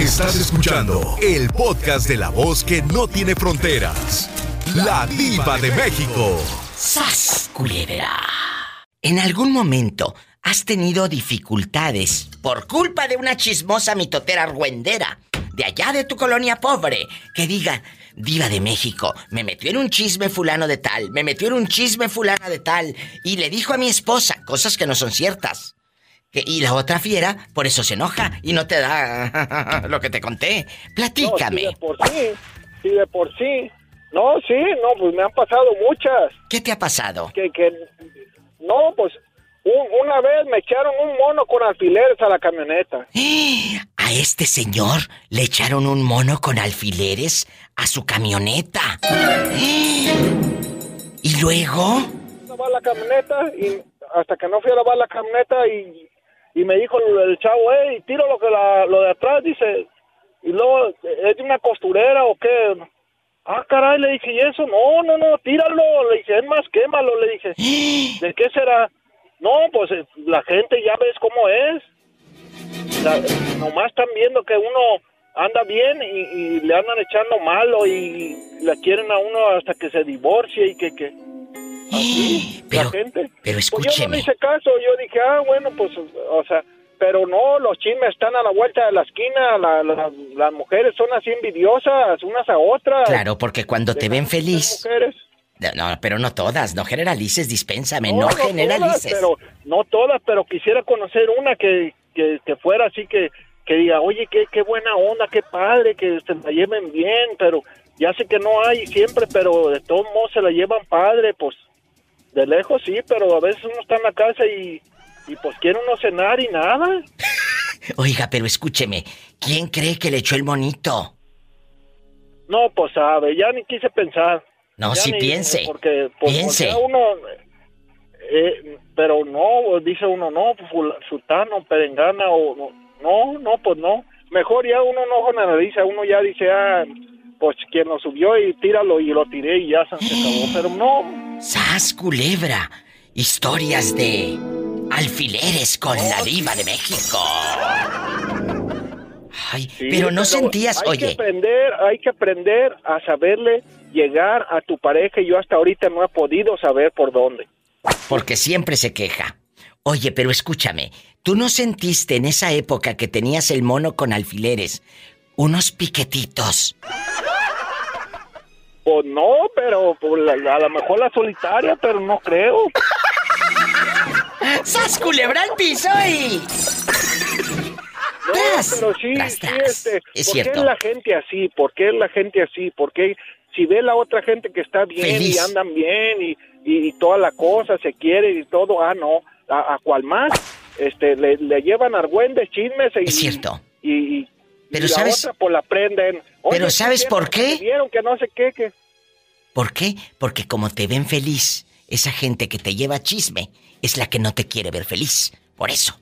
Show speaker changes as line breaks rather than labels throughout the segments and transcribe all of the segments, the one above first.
Estás escuchando el podcast de la voz que no tiene fronteras. La diva de México.
¡Sas, culebra! ¿En algún momento has tenido dificultades por culpa de una chismosa mitotera argüendera de allá de tu colonia pobre que diga, Diva de México, me metió en un chisme fulano de tal, me metió en un chisme fulana de tal, y le dijo a mi esposa cosas que no son ciertas. Y la otra fiera, por eso se enoja y no te da lo que te conté. Platícame.
No, sí, de por sí, sí, de por sí. No, sí, no, pues me han pasado muchas.
¿Qué te ha pasado?
Que, que, no, pues una vez me echaron un mono con alfileres a la camioneta.
A este señor le echaron un mono con alfileres a su camioneta. ¿Y luego?
La camioneta y hasta que no fui a lavar la camioneta y, y me dijo el, chavo, hey, tiro lo que la, lo de atrás, dice. Y luego, ¿es de una costurera o qué? Ah, caray, le dije, ¿y eso? No, no, no, tíralo. Le dije, es más, quémalo. Le dije, ¿de qué será? No, pues eh, la gente ya ves cómo es. nomás están viendo que uno anda bien y, le andan echando malo y la quieren a uno hasta que se divorcie y que... que
pero, la gente. Pero escúcheme. Pues
yo no hice caso, yo dije, ah, bueno, pues, o sea, pero no, los chismes están a la vuelta de la esquina, las mujeres son así envidiosas unas a otras.
Claro, porque cuando te ven feliz... No, pero no todas, no generalices, dispénsame, no, generalices.
pero, no todas, pero quisiera conocer una que, que, fuera así que, que diga, oye, qué, qué buena onda, qué padre, que se la lleven bien, pero ya sé que no hay siempre, pero de todos modos se la llevan padre, pues de lejos sí, pero a veces uno está en la casa y, y pues quiere uno cenar y nada.
Oiga, pero escúcheme, ¿quién cree que le echó el monito?
No, pues sabe, ya ni quise pensar.
No, sí piense.
Porque,
pues, piense.
uno, eh, pero no, dice uno, no, pues, sultano, perengana, o no, no, pues no. Mejor ya uno no dice uno ya dice, ah, pues quien lo subió y tíralo y lo tiré y ya se acabó, pero no.
¡Sas, culebra! Historias de alfileres con la diva de México. Ay, pero no sentías,
hay
oye.
Que aprender, hay que aprender a saberle llegar a tu pareja y yo hasta ahorita no he podido saber por dónde.
Porque siempre se queja. Oye, pero escúchame, ¿tú no sentiste en esa época que tenías el mono con alfileres unos piquetitos?
Pues no, pero pues, a lo mejor la solitaria, pero no creo.
¡Sas culebra al piso y...
No, pero sí, sí este, es ¿por qué es la gente así? ¿Por qué es la gente así? ¿Por qué si ve la otra gente que está bien y andan bien y, y, toda la cosa, se quiere y todo, ah, no, a, cual más, este, le, llevan argüendes, chismes y...
Es cierto.
Y,
pero sabes...
La otra, pues la prenden.
pero ¿sabes por qué?
Vieron que no sé qué, que...
¿Por qué? Porque como te ven feliz, esa gente que te lleva chisme es la que no te quiere ver feliz. Por eso.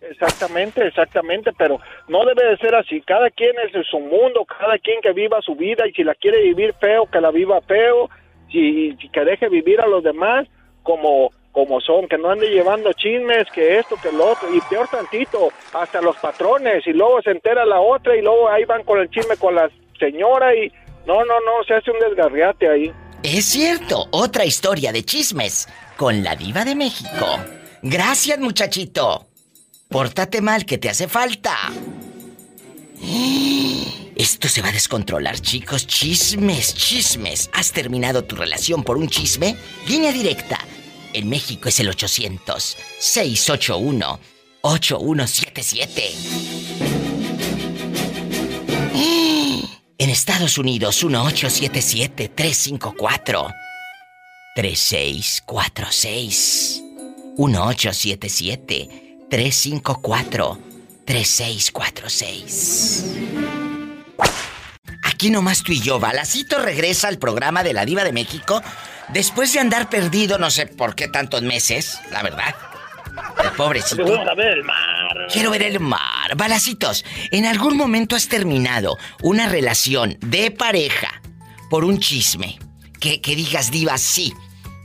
Exactamente, exactamente, pero no debe de ser así. Cada quien es de su mundo, cada quien que viva su vida y si la quiere vivir feo, que la viva feo, y, que deje vivir a los demás como como son, que no ande llevando chismes, que esto, que lo otro, y peor tantito, hasta los patrones, y luego se entera la otra, y luego ahí van con el chisme con la señora, y no, no, no, se hace un desgarriate ahí.
Es cierto, otra historia de chismes con la diva de México. Gracias, muchachito. Pórtate mal, que te hace falta. Esto se va a descontrolar, chicos. Chismes, chismes. ¿Has terminado tu relación por un chisme? Línea directa. En México es el 800-681-8177. En Estados Unidos, 1877-354-3646. 1877 354-3646. Aquí nomás tú y yo, Balacito regresa al programa de la Diva de México después de andar perdido no sé por qué tantos meses, la verdad. El pobrecito.
Quiero ver el mar.
Quiero ver el mar. Balacitos, ¿en algún momento has terminado una relación de pareja por un chisme? Que, que digas, Diva, sí,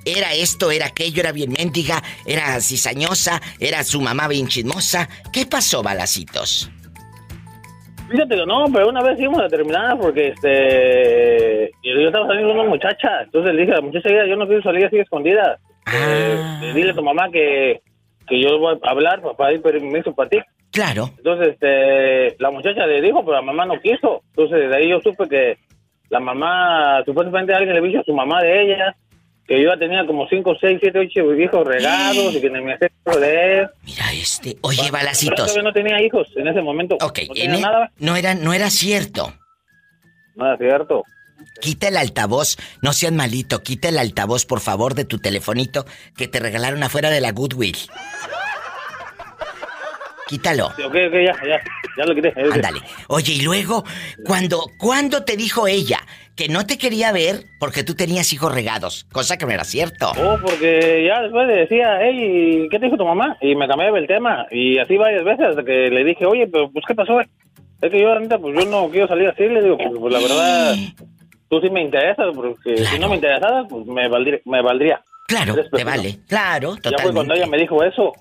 era esto, era aquello, era bien mendiga, era cizañosa, era su mamá bien chismosa. ¿Qué pasó, balacitos?
Fíjate que no, pero una vez íbamos a terminar porque este yo estaba saliendo con una muchacha, entonces le dije a la muchacha, yo no quiero salir así escondida.
Ah.
Eh, dile a tu mamá que, que yo voy a hablar para ir permiso para ti.
Claro.
Entonces este la muchacha le dijo, pero la mamá no quiso. Entonces de ahí yo supe que la mamá, supuestamente alguien le dijo a su mamá de ella que yo ya tenía como 5, 6, 7, 8 hijos regados y que me hacía él.
Mira este. Oye, balacitos.
todavía no tenía hijos en ese momento.
Ok,
no
en
tenía nada.
no era, no era cierto.
No es cierto.
Quita el altavoz, no seas malito, quita el altavoz, por favor, de tu telefonito que te regalaron afuera de la Goodwill. Quítalo.
Sí, ok, ok, ya, ya. Ya lo quité.
Ándale. Oye, y luego, cuando, cuando te dijo ella que no te quería ver porque tú tenías hijos regados, cosa que no era cierto.
Oh, porque ya después le decía, hey, ¿qué te dijo tu mamá? Y me cambiaba el tema. Y así varias veces hasta que le dije, oye, pero pues, ¿qué pasó? eh? Es que yo, neta, pues yo no quiero salir así. Le digo, pues, pues, la verdad, tú sí me interesas, porque si no me interesara, pues me valdría. Me valdría.
Claro, te vale. Claro,
Ya fue cuando
totalmente.
ella me dijo eso.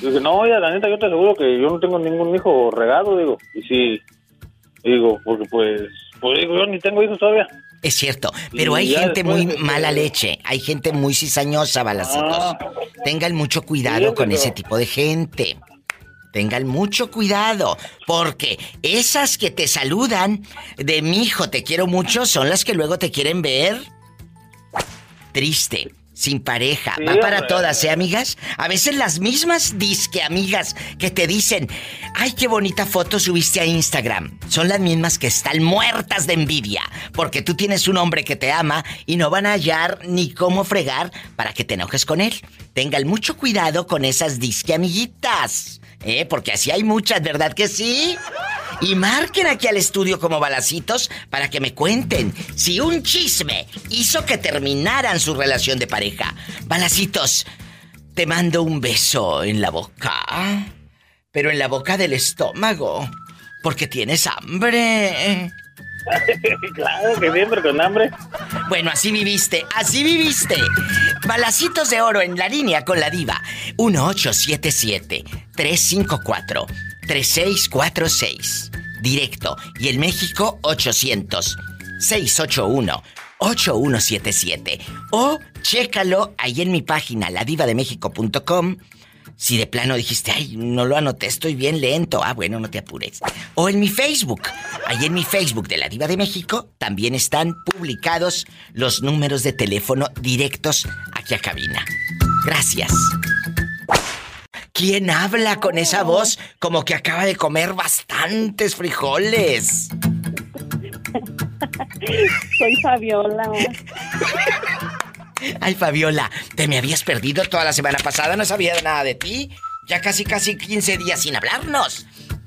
Dije, no, oye, la neta, yo te aseguro que yo no tengo ningún hijo regado, digo. Y sí, digo, porque pues, pues digo, yo ni tengo hijos todavía.
Es cierto, pero
Y
hay
ya
gente muy
este-
mala leche, hay gente muy cizañosa, balacitos.
Ah.
Tengan mucho cuidado
Sí,
con
pero-
ese tipo de gente. Tengan mucho cuidado, porque esas que te saludan de mi hijo, te quiero mucho, son las que luego te quieren ver triste, sin pareja.
Sí,
Va para
hombre.
todas, ¿eh, amigas? A veces las mismas disque amigas que te dicen, ay, qué bonita foto subiste a Instagram. Son las mismas que están muertas de envidia, porque tú tienes un hombre que te ama y no van a hallar ni cómo fregar para que te enojes con él. Tengan mucho cuidado con esas disque amiguitas, ¿eh? Porque así hay muchas, ¿verdad que sí? Y marquen aquí al estudio como balacitos para que me cuenten si un chisme hizo que terminaran su relación de pareja. Balacitos, te mando un beso en la boca, pero en la boca del estómago, porque tienes hambre.
claro que siempre con hambre.
Bueno, así viviste, así viviste. Balacitos de oro en la línea con la diva. 1877-354-3646. Directo. Y el México 800-681-8177. O chécalo ahí en mi página, ladivademexico.com. Si de plano dijiste, ay, no lo anoté, estoy bien lento. Ah, bueno, no te apures. O en mi Facebook. Ahí en mi Facebook de la Diva de México también están publicados los números de teléfono directos aquí a cabina. Gracias. ¿Quién habla con esa voz como que acaba de comer bastantes frijoles?
Soy Fabiola.
Ay, Fabiola, te me habías perdido toda la semana pasada, no sabía nada de ti. Ya casi, casi 15 días sin hablarnos.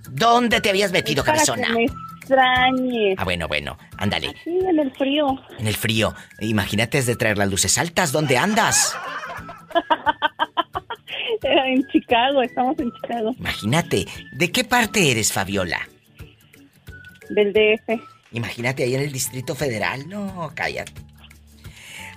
¿Dónde te habías metido,
Para que
cabezona?
me extrañes.
Ah, bueno, bueno, ándale.
Sí, en el frío.
En el frío. Imagínate es de traer las luces altas. ¿Dónde andas?
En Chicago, estamos en Chicago.
Imagínate. ¿De qué parte eres, Fabiola?
Del DF.
Imagínate ahí en el Distrito Federal. No, cállate.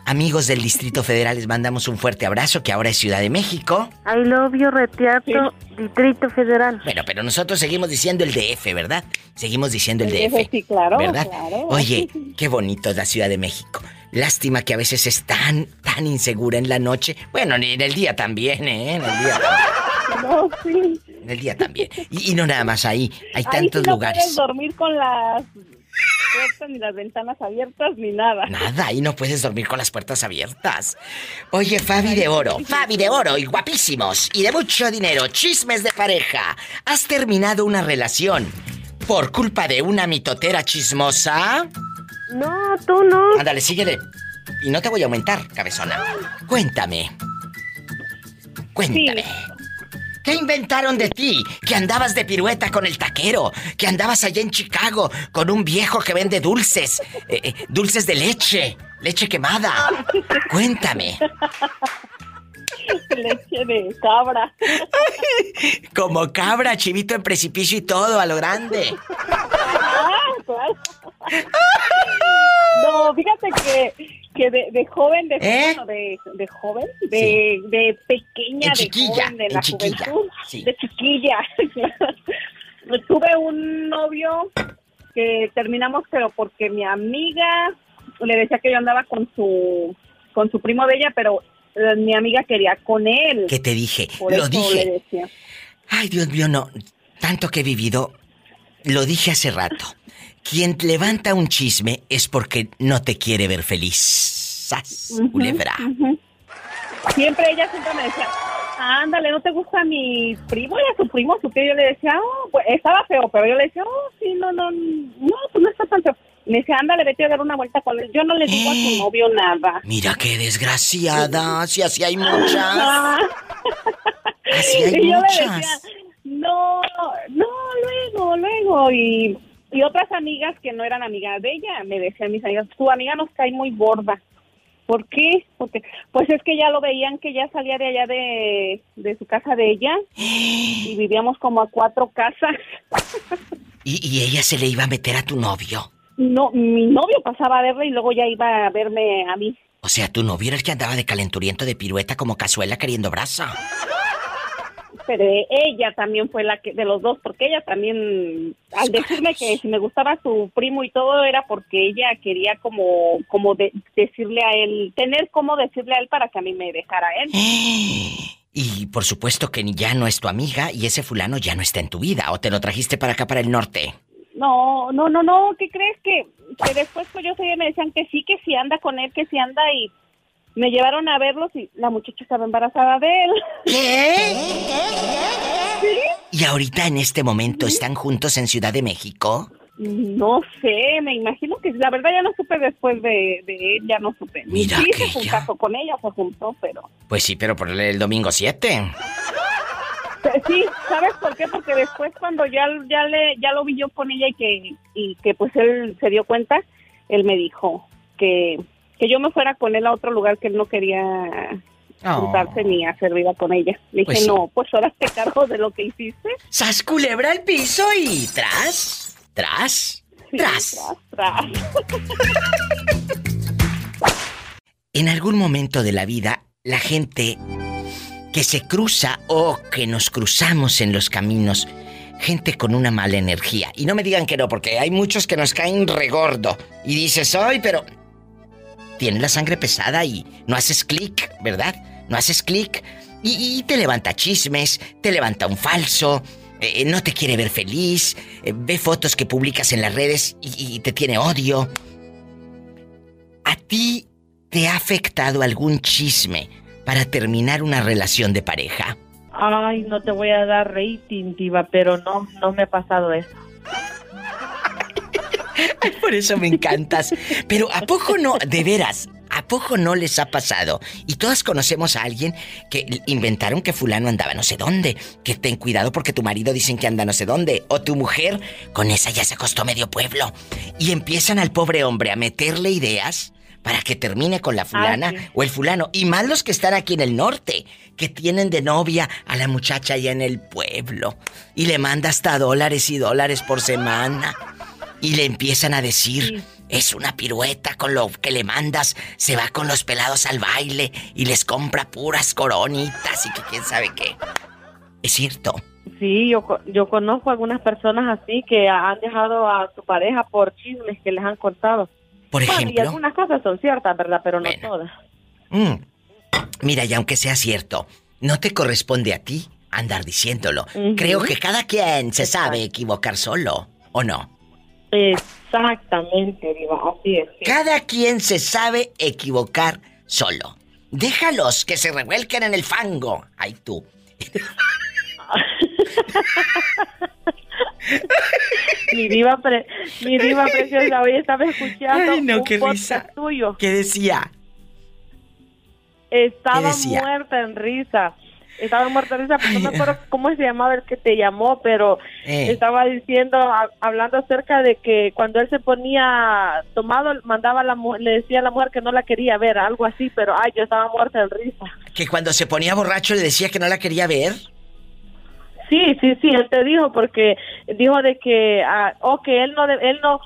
Amigos del Distrito Federal, les mandamos un fuerte abrazo, que ahora es Ciudad de México.
I love you, Reteatro, Distrito Federal.
Bueno, pero nosotros seguimos diciendo el DF, ¿verdad? Seguimos diciendo el
El
DF.
DF, sí, claro,
¿Verdad?
claro.
Oye, qué bonito es la Ciudad de México. Lástima que a veces es tan, tan insegura en la noche. Bueno, ni en el día también, ¿eh? En el día también.
No, sí.
En el día también. Y, y no nada más ahí. Hay
Ahí
tantos
sí no
lugares.
puedes dormir con las puertas ni las ventanas abiertas ni nada.
Nada, ahí no puedes dormir con las puertas abiertas. Oye, Fabi de Oro, Fabi de Oro y guapísimos y de mucho dinero, chismes de pareja. ¿Has terminado una relación por culpa de una mitotera chismosa?
No, tú no.
Ándale, síguele. Y no te voy a aumentar, cabezona. Cuéntame. Cuéntame. ¿Qué inventaron de ti? Que andabas de pirueta con el taquero, que andabas allá en Chicago con un viejo que vende dulces, eh, eh, dulces de leche, leche quemada. Cuéntame.
Leche de cabra.
Como cabra, chivito en precipicio y todo, a lo grande.
Ah, claro. No, fíjate que, que de, de joven, de,
¿Eh?
de, de joven, de, de pequeña, de joven, de la
chiquilla,
juventud,
sí.
de chiquilla. tuve un novio que terminamos, pero porque mi amiga le decía que yo andaba con su con su primo de ella, pero eh, mi amiga quería con él.
¿Qué te dije?
Por
Lo dije.
le decía.
Ay, Dios mío, no. Tanto que he vivido, lo dije hace rato. Quien levanta un chisme es porque no te quiere ver feliz. ¡Sas, culebra!
ujú. Siempre ella siempre me decía, ándale, ¿no te gusta mi primo? Y a su primo, su tío, yo le decía, oh, pues, estaba feo, pero yo le decía, oh, sí, no, no, no, pues no está tan feo. Me decía, ándale, vete a dar una vuelta con él. Yo no le digo a su novio nada.
Mira qué desgraciada, si así hay muchas. Así hay
y yo le
muchas.
decía, no, no, luego, luego. Y, y otras amigas que no eran amigas de ella, me decían mis amigas, tu amiga nos cae muy gorda. ¿Por qué? Porque, pues es que ya lo veían que ya salía de allá de, de su casa de ella y vivíamos como a cuatro casas.
Y, y ella se le iba a meter a tu novio.
No, mi novio pasaba a verla y luego ya iba a verme a mí.
O sea, tu novio era el que andaba de calenturiento de pirueta como cazuela queriendo brasa.
Pero ella también fue la que, de los dos, porque ella también, al decirme que si me gustaba su primo y todo, era porque ella quería como, como de- decirle a él, tener como decirle a él para que a mí me dejara él.
Y por supuesto que ya no es tu amiga y ese fulano ya no está en tu vida. ¿O te lo trajiste para acá, para el norte?
No, no, no, no, ¿qué crees que, que después pues yo sé, me decían que sí, que sí anda con él, que sí anda y me llevaron a verlos y la muchacha estaba embarazada de él.
¿Y ahorita en este momento están juntos en Ciudad de México?
No sé, me imagino que la verdad ya no supe después de, de él, ya no supe.
Mira
sí,
que
se juntó con ella, se juntó, pero...
Pues sí, pero por el, el domingo 7.
Pe- Sí, ¿sabes por qué? Porque después cuando ya, ya, le, ya lo vi yo con ella y que, y que pues él se dio cuenta, él me dijo que, que yo me fuera con él a otro lugar que él no quería
Oh.
juntarse ni hacer vida con ella. Le dije,
Pues sí.
no, pues ahora te cargo de lo que hiciste.
¡Sas culebra al piso y tras! ¡Tras!
Sí,
¡Tras!
tras, tras.
En algún momento de la vida, la gente que se cruza o que nos cruzamos en los caminos, gente con una mala energía. Y no me digan que no, porque hay muchos que nos caen regordo. Y dices, ay, pero tienes la sangre pesada y no haces clic, ¿verdad? No haces clic y, te levanta chismes, te levanta un falso, eh, no te quiere ver feliz, eh, ve fotos que publicas en las redes y, y te tiene odio. ¿A ti te ha afectado algún chisme para terminar una relación de pareja?
Ay, no te voy a dar rating, diva, pero no, no me ha pasado eso.
Por eso me encantas. Pero ¿a poco no, de veras, ¿a poco no les ha pasado? Y todas conocemos a alguien que inventaron que fulano andaba no sé dónde, que ten cuidado porque tu marido dicen que anda no sé dónde, o tu mujer, con esa ya se acostó medio pueblo. Y empiezan al pobre hombre a meterle ideas para que termine con la fulana
sí.
o el fulano. Y más los que están aquí en el norte, que tienen de novia a la muchacha allá en el pueblo. Y le manda hasta dólares y dólares por semana. Y le empiezan a decir, es una pirueta con lo que le mandas, se va con los pelados al baile y les compra puras coronitas y que quién sabe qué. Es cierto.
Sí, yo, yo conozco algunas personas así que han dejado a su pareja por chismes que les han contado.
Por
Bueno, y
ejemplo,
algunas cosas son ciertas, ¿verdad? Pero no
Bueno.
todas.
mm, mira, y aunque sea cierto, no te corresponde a ti andar diciéndolo. Creo que cada quien se sabe equivocar solo, ¿o no?
Exactamente, Diva, así es. sí.
Cada quien se sabe equivocar solo. Déjalos que se revuelquen en el fango. Ay, tú.
mi diva, pre- mi diva preciosa, hoy estaba escuchando
Ay, no,
un
qué risa.
tuyo.
¿Qué decía?
Estaba
¿Qué decía?
muerta en risa. Estaba muerta en risa, pero no me acuerdo cómo se llamaba el que te llamó, pero
Eh.
estaba diciendo, a- hablando acerca de que cuando él se ponía tomado, mandaba a la le decía a la mujer que no la quería ver, algo así, pero ay, yo estaba muerta en risa.
Que cuando se ponía borracho le decía que no la quería ver.
Sí, sí, sí, él te dijo porque dijo de que, ah, oh, que él no, de- él no,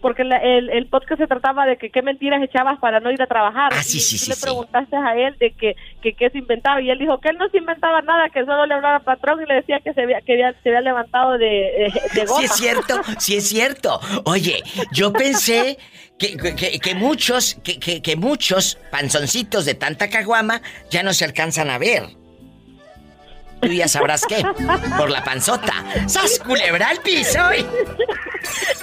porque la- el, el podcast se trataba de que qué mentiras echabas para no ir a trabajar.
Ah, sí,
Y
sí,
tú
sí,
le preguntaste a él de que, que qué se inventaba y él dijo que él no se inventaba nada, que solo le hablaba al patrón y le decía que se había, que había- se había levantado de, de, de goma.
Sí es cierto, sí es cierto. Oye, yo pensé que, que- que muchos, que, que- que muchos panzoncitos de tanta caguama ya no se alcanzan a ver. Tú ya sabrás qué, por la panzota. ¡Sas culebra al piso!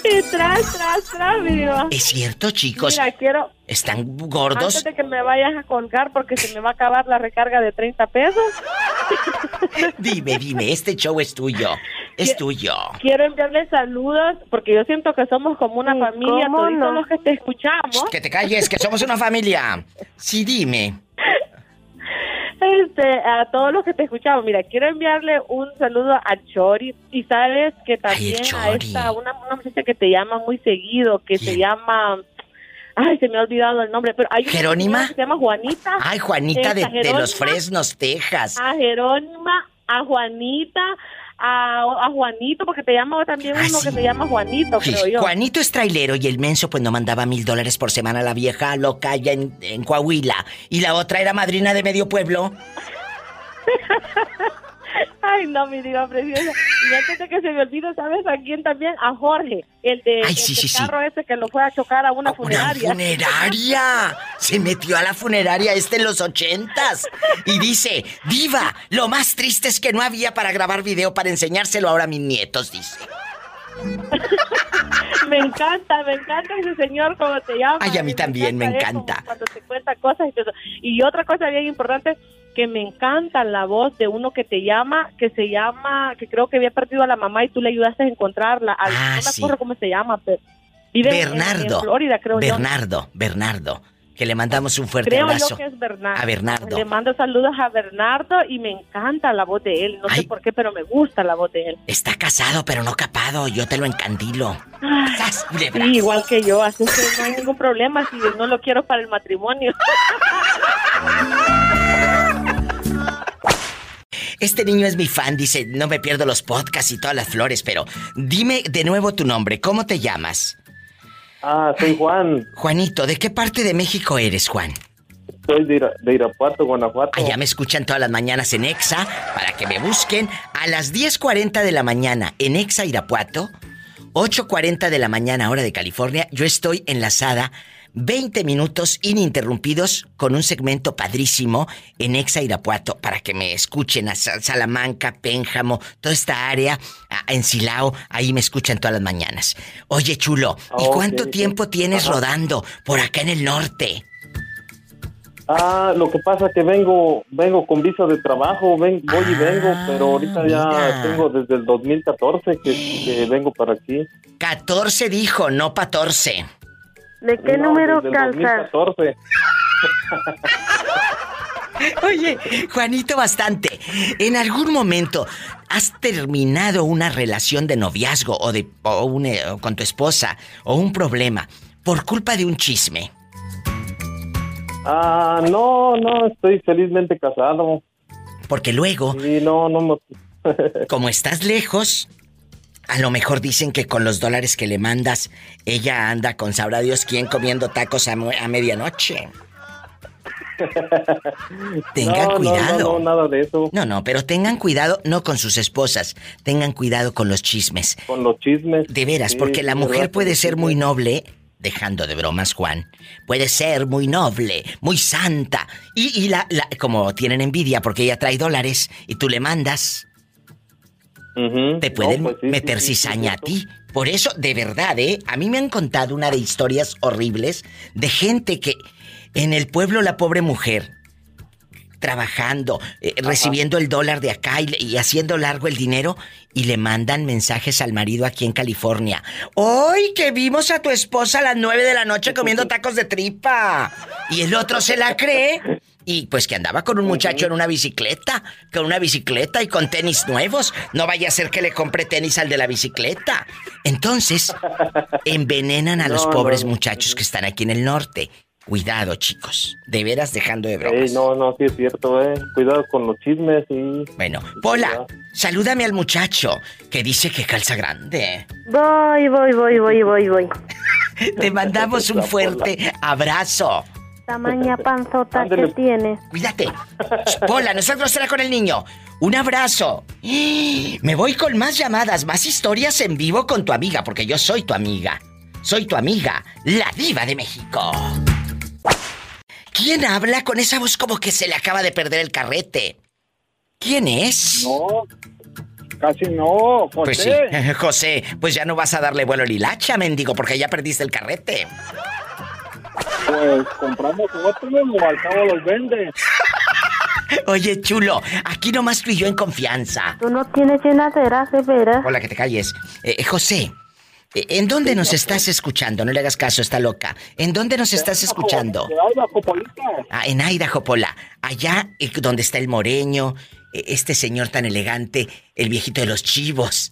Y tras, tras, tras, mi diva.
Es cierto, chicos,
Mira, quiero,
están
antes
gordos.
de que me vayas a colgar porque se me va a acabar la recarga de 30 pesos,
Dime, dime, este show es tuyo. Es tuyo.
quiero enviarle saludos porque yo siento que somos como una
Sí,
familia,
¿cómo
todos
no?
los que te escuchamos.
Que te calles, que somos una familia. Sí, dime.
Este, a todos los que te escuchamos, mira, quiero enviarle un saludo a Chori y sabes que también a
Chori.
esta, una, una muchacha que te llama muy seguido, que se llama, ay, se me ha olvidado el nombre, pero hay una
¿Jerónima?
que se llama Juanita.
Ay, Juanita de, de los. Fresnos, Texas.
A Jerónima, a Juanita, a, a Juanito, porque te llama también
Ah,
uno
sí.
que se llama Juanito,
Sí,
creo yo.
Juanito es trailero y el menso pues no mandaba mil dólares por semana a la vieja loca allá en, en Coahuila. Y la otra era madrina de medio pueblo.
Ay, no, mi diva preciosa. Y antes de que se me olvide, ¿sabes a quién también? A Jorge, el de
Ay,
el
sí, sí, sí.
carro ese que lo fue a chocar a una
Una
funeraria.
funeraria. Se metió a la funeraria este en los ochentas. Y dice, diva, lo más triste es que no había para grabar video para enseñárselo ahora a mis nietos, dice.
Me encanta, me encanta ese señor, como te llama.
Ay, a mí también, me encanta.
Cuando te cuenta cosas y todo eso. Y otra cosa bien importante, que me encanta la voz de uno que te llama, que se llama, que creo que había perdido a la mamá y tú le ayudaste a encontrarla. Al-
Ah,
no me
sí.
acuerdo cómo se llama, pero vive en- en-
Bernardo.
En, Florida, creo yo.
Bernardo, Bernardo. Que le mandamos un fuerte
Creo
abrazo.
yo que es Bernardo.
A Bernardo.
Le mando saludos a Bernardo y me encanta la voz de él. No
Ay.
sé por qué, pero me gusta la voz de él.
Está casado, pero no capado. Yo te lo encandilo.
Sí, igual que yo, así que no hay ningún problema si no lo quiero para el matrimonio.
Este niño es mi fan, dice, no me pierdo los podcasts y todas las flores, pero dime de nuevo tu nombre, ¿cómo te llamas?
Ah, soy Juan,
Juanito, ¿de qué parte de México eres, Juan?
soy de, Ira- de Irapuato, Guanajuato.
Allá me escuchan todas las mañanas en Exa, para que me busquen a las 10.40 de la mañana en Exa Irapuato, 8.40 de la mañana hora de California, yo estoy enlazada 20 minutos ininterrumpidos con un segmento padrísimo en Exa Irapuato para que me escuchen a Sa- Salamanca, Pénjamo, toda esta área, en Silao, ahí me escuchan todas las mañanas. Oye, chulo, ¿y cuánto tiempo tienes
Ajá.
rodando por acá en el norte?
Ah, lo que pasa que vengo, vengo con visa de trabajo, ven, voy y vengo,
Ah,
pero ahorita ya tengo desde el 2014 que, que vengo para aquí.
14 dijo, no 14.
¿De qué
No,
número
desde el
calzas?
2014.
Oye, Juanito, bastante. ¿En algún momento has terminado una relación de noviazgo o de o un, eh, o con tu esposa o un problema por culpa de un chisme?
Ah, no, no, estoy felizmente casado.
Porque luego,
Y no, no me...
como estás lejos, a lo mejor dicen que con los dólares que le mandas, ella anda con sabrá Dios quién comiendo tacos a, medianoche. Tengan
no,
cuidado.
No, no, nada de eso.
No, no, pero tengan cuidado no con sus esposas, tengan cuidado con los chismes.
Con los chismes.
De veras,
Sí,
porque la mujer
¿verdad?
puede ser muy noble, dejando de bromas, Juan. Puede ser muy noble, muy santa. Y, y la, la- como tienen envidia porque ella trae dólares y tú le mandas, Te
No,
pueden
pues sí,
meter
sí, sí,
cizaña a ti. Por eso, de verdad, ¿eh? A mí me han contado una de historias horribles de gente que en el pueblo la pobre mujer trabajando, eh, recibiendo el dólar de acá y, y haciendo largo el dinero y le mandan mensajes al marido aquí en California. Hoy que vimos a tu esposa a las nueve de la noche comiendo tacos de tripa. Y el otro se la cree. Y pues que andaba con un muchacho en una bicicleta, con una bicicleta y con tenis nuevos. No vaya a ser que le compre tenis al de la bicicleta. Entonces, envenenan a los pobres
no, no.
muchachos que están aquí en el norte. Cuidado, chicos. De veras dejando de bromas.
no, no, sí es cierto, eh. Cuidado con los chismes y...
Bueno, Pola, salúdame al muchacho que dice que calza grande.
Voy, voy, voy, voy, voy, voy.
Te mandamos un fuerte abrazo.
Tamaña panzota que
Ándele.
tiene.
Cuídate. Pola, nosotros será con el niño. Un abrazo. Me voy con más llamadas, más historias en vivo con tu amiga, porque yo soy tu amiga. Soy tu amiga, la diva de México. ¿Quién habla con esa voz como que se le acaba de perder el carrete? ¿Quién es?
No, casi no, José.
Pues sí, José, pues ya no vas a darle vuelo a Lilacha, mendigo, porque ya perdiste el carrete.
Pues compramos otro o al cabo los vende.
Oye, chulo, aquí nomás tú y yo en confianza.
Tú no tienes llenadera, de veras.
Hola, que te calles. Eh, eh, José, eh, ¿en dónde nos estás escuchando? No le hagas caso, está loca. ¿En dónde nos estás escuchando?
Idaho, Copolita.
Ah, en Idaho, Pola. Allá eh, donde está el moreño, eh, este señor tan elegante, el viejito de los chivos.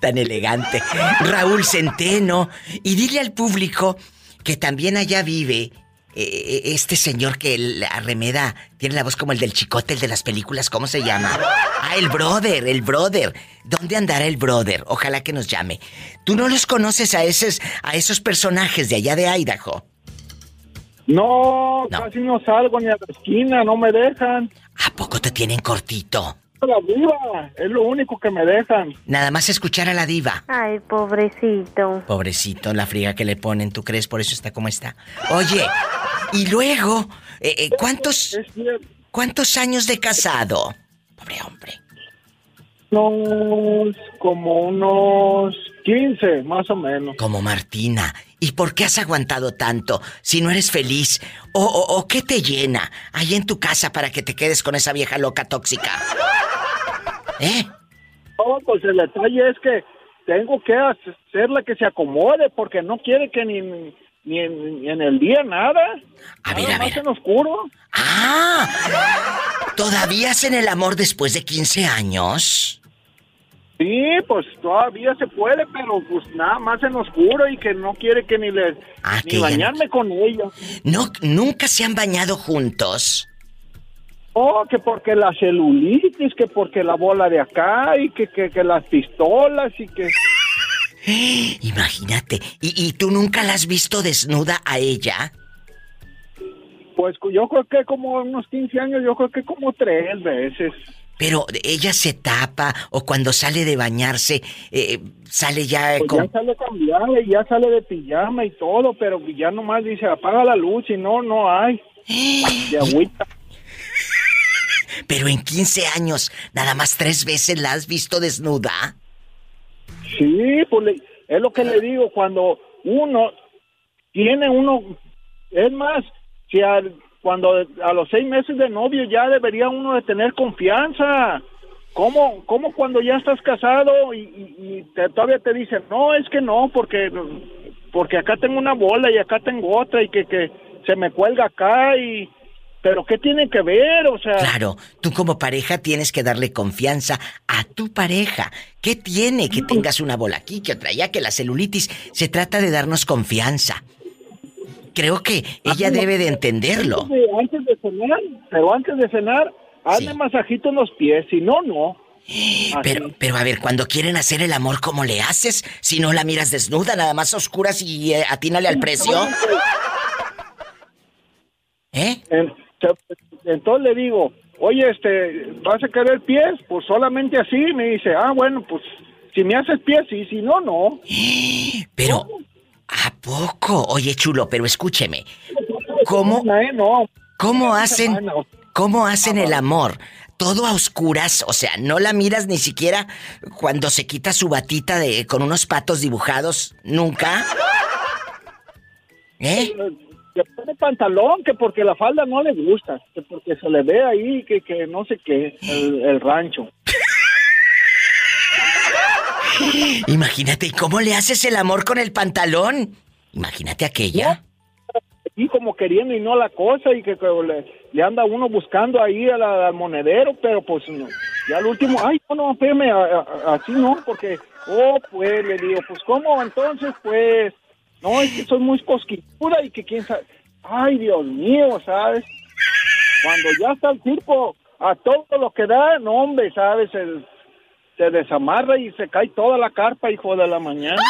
Tan elegante. Raúl Centeno. Y dile al público que también allá vive eh, este señor que el arremeda, tiene la voz como el del chicote, el de las películas, ¿cómo se llama? Ah, el brother, el brother. ¿Dónde andará el brother? Ojalá que nos llame. ¿Tú no los conoces a esos, a esos personajes de allá de Idaho?
No,
No.
casi no salgo ni a la esquina, no me dejan.
¿A poco te tienen cortito?
La viva, es lo único que me dejan.
Nada más escuchar a la diva.
Ay, pobrecito.
Pobrecito, la friga que le ponen, ¿tú crees? Por eso está como está. Oye, y luego, eh, eh, ¿cuántos. ¿cuántos años de casado? Pobre hombre.
Unos, como unos 15, más o menos.
Como Martina. ¿Y por qué has aguantado tanto si no eres feliz? ¿O, o- o qué te llena ahí en tu casa para que te quedes con esa vieja loca tóxica? ¿Eh?
No, pues el detalle es que tengo que hacerle que se acomode porque no quiere que ni, ni, en, ni en el día nada.
A ver,
Nada
a
más
ver.
en oscuro.
¡Ah! ¿Todavía hacen el amor después de 15 años?
Sí, pues todavía se puede, pero pues nada más en oscuro y que no quiere que ni le
Ah,
ni
que ya no-
bañarme con ella.
No, nunca se han bañado juntos.
Oh, que porque la celulitis, que porque la bola de acá y que, que, que las pistolas y que...
Imagínate. ¿Y, y tú nunca la has visto desnuda a ella?
Pues yo creo que como unos 15 años, yo creo que como tres veces.
Pero ella se tapa o cuando sale de bañarse, eh, sale ya
Pues
con...
ya sale cambiada y ya sale de pijama y todo, pero ya nomás dice apaga la luz y no, no hay. De agüita.
Pero en 15 años, nada más tres veces la has visto desnuda.
Sí, pues es lo que le digo, cuando uno tiene uno, es más, si al- cuando a los seis meses de novio ya debería uno de tener confianza. ¿Cómo, cómo cuando ya estás casado y, y- y te- todavía te dicen, no, es que no, porque, porque acá tengo una bola y acá tengo otra y que, que se me cuelga acá y... Pero ¿qué tiene que ver? O sea...
Claro, tú como pareja tienes que darle confianza a tu pareja. ¿Qué tiene que tengas una bola aquí, que otra allá, que la celulitis? Se trata de darnos confianza. Creo que ella debe de entenderlo.
Antes de, antes de cenar, pero antes de cenar, hazme
Sí.
masajito en los pies, si no, no.
Pero, pero a ver, cuando quieren hacer el amor, ¿cómo le haces? Si no la miras desnuda, nada más a oscuras y eh, atínale al precio. ¿Eh?
En- Entonces le digo, oye, este, ¿vas a querer pies? Pues solamente así. Me dice, ah, bueno, pues si me haces pies, sí, si no, no.
Pero, ¿a poco? Oye, chulo, pero escúcheme. ¿Cómo,
eh,
cómo hacen, cómo hacen el amor? Todo a oscuras, o sea, no la miras ni siquiera cuando se quita su batita de con unos patos dibujados, nunca. ¿Eh?
Que pone pantalón, que porque la falda no le gusta, que porque se le ve ahí, que, que no sé qué, el, el rancho.
Imagínate, ¿y cómo le haces el amor con el pantalón? Imagínate aquella.
Y como queriendo y no la cosa, y que, que le, le anda uno buscando ahí a la- al monedero, pero pues no. ya al último, ay, no, no, espérame, así no, porque, oh, pues, le digo, pues, ¿cómo? Entonces, pues, no, es que soy muy cosquilluda y que quién sabe, ay, Dios mío, ¿sabes? Cuando ya está el circo, a todo lo que da, no, hombre, ¿sabes? El, se desamarra y se cae toda la carpa, hijo de la mañana.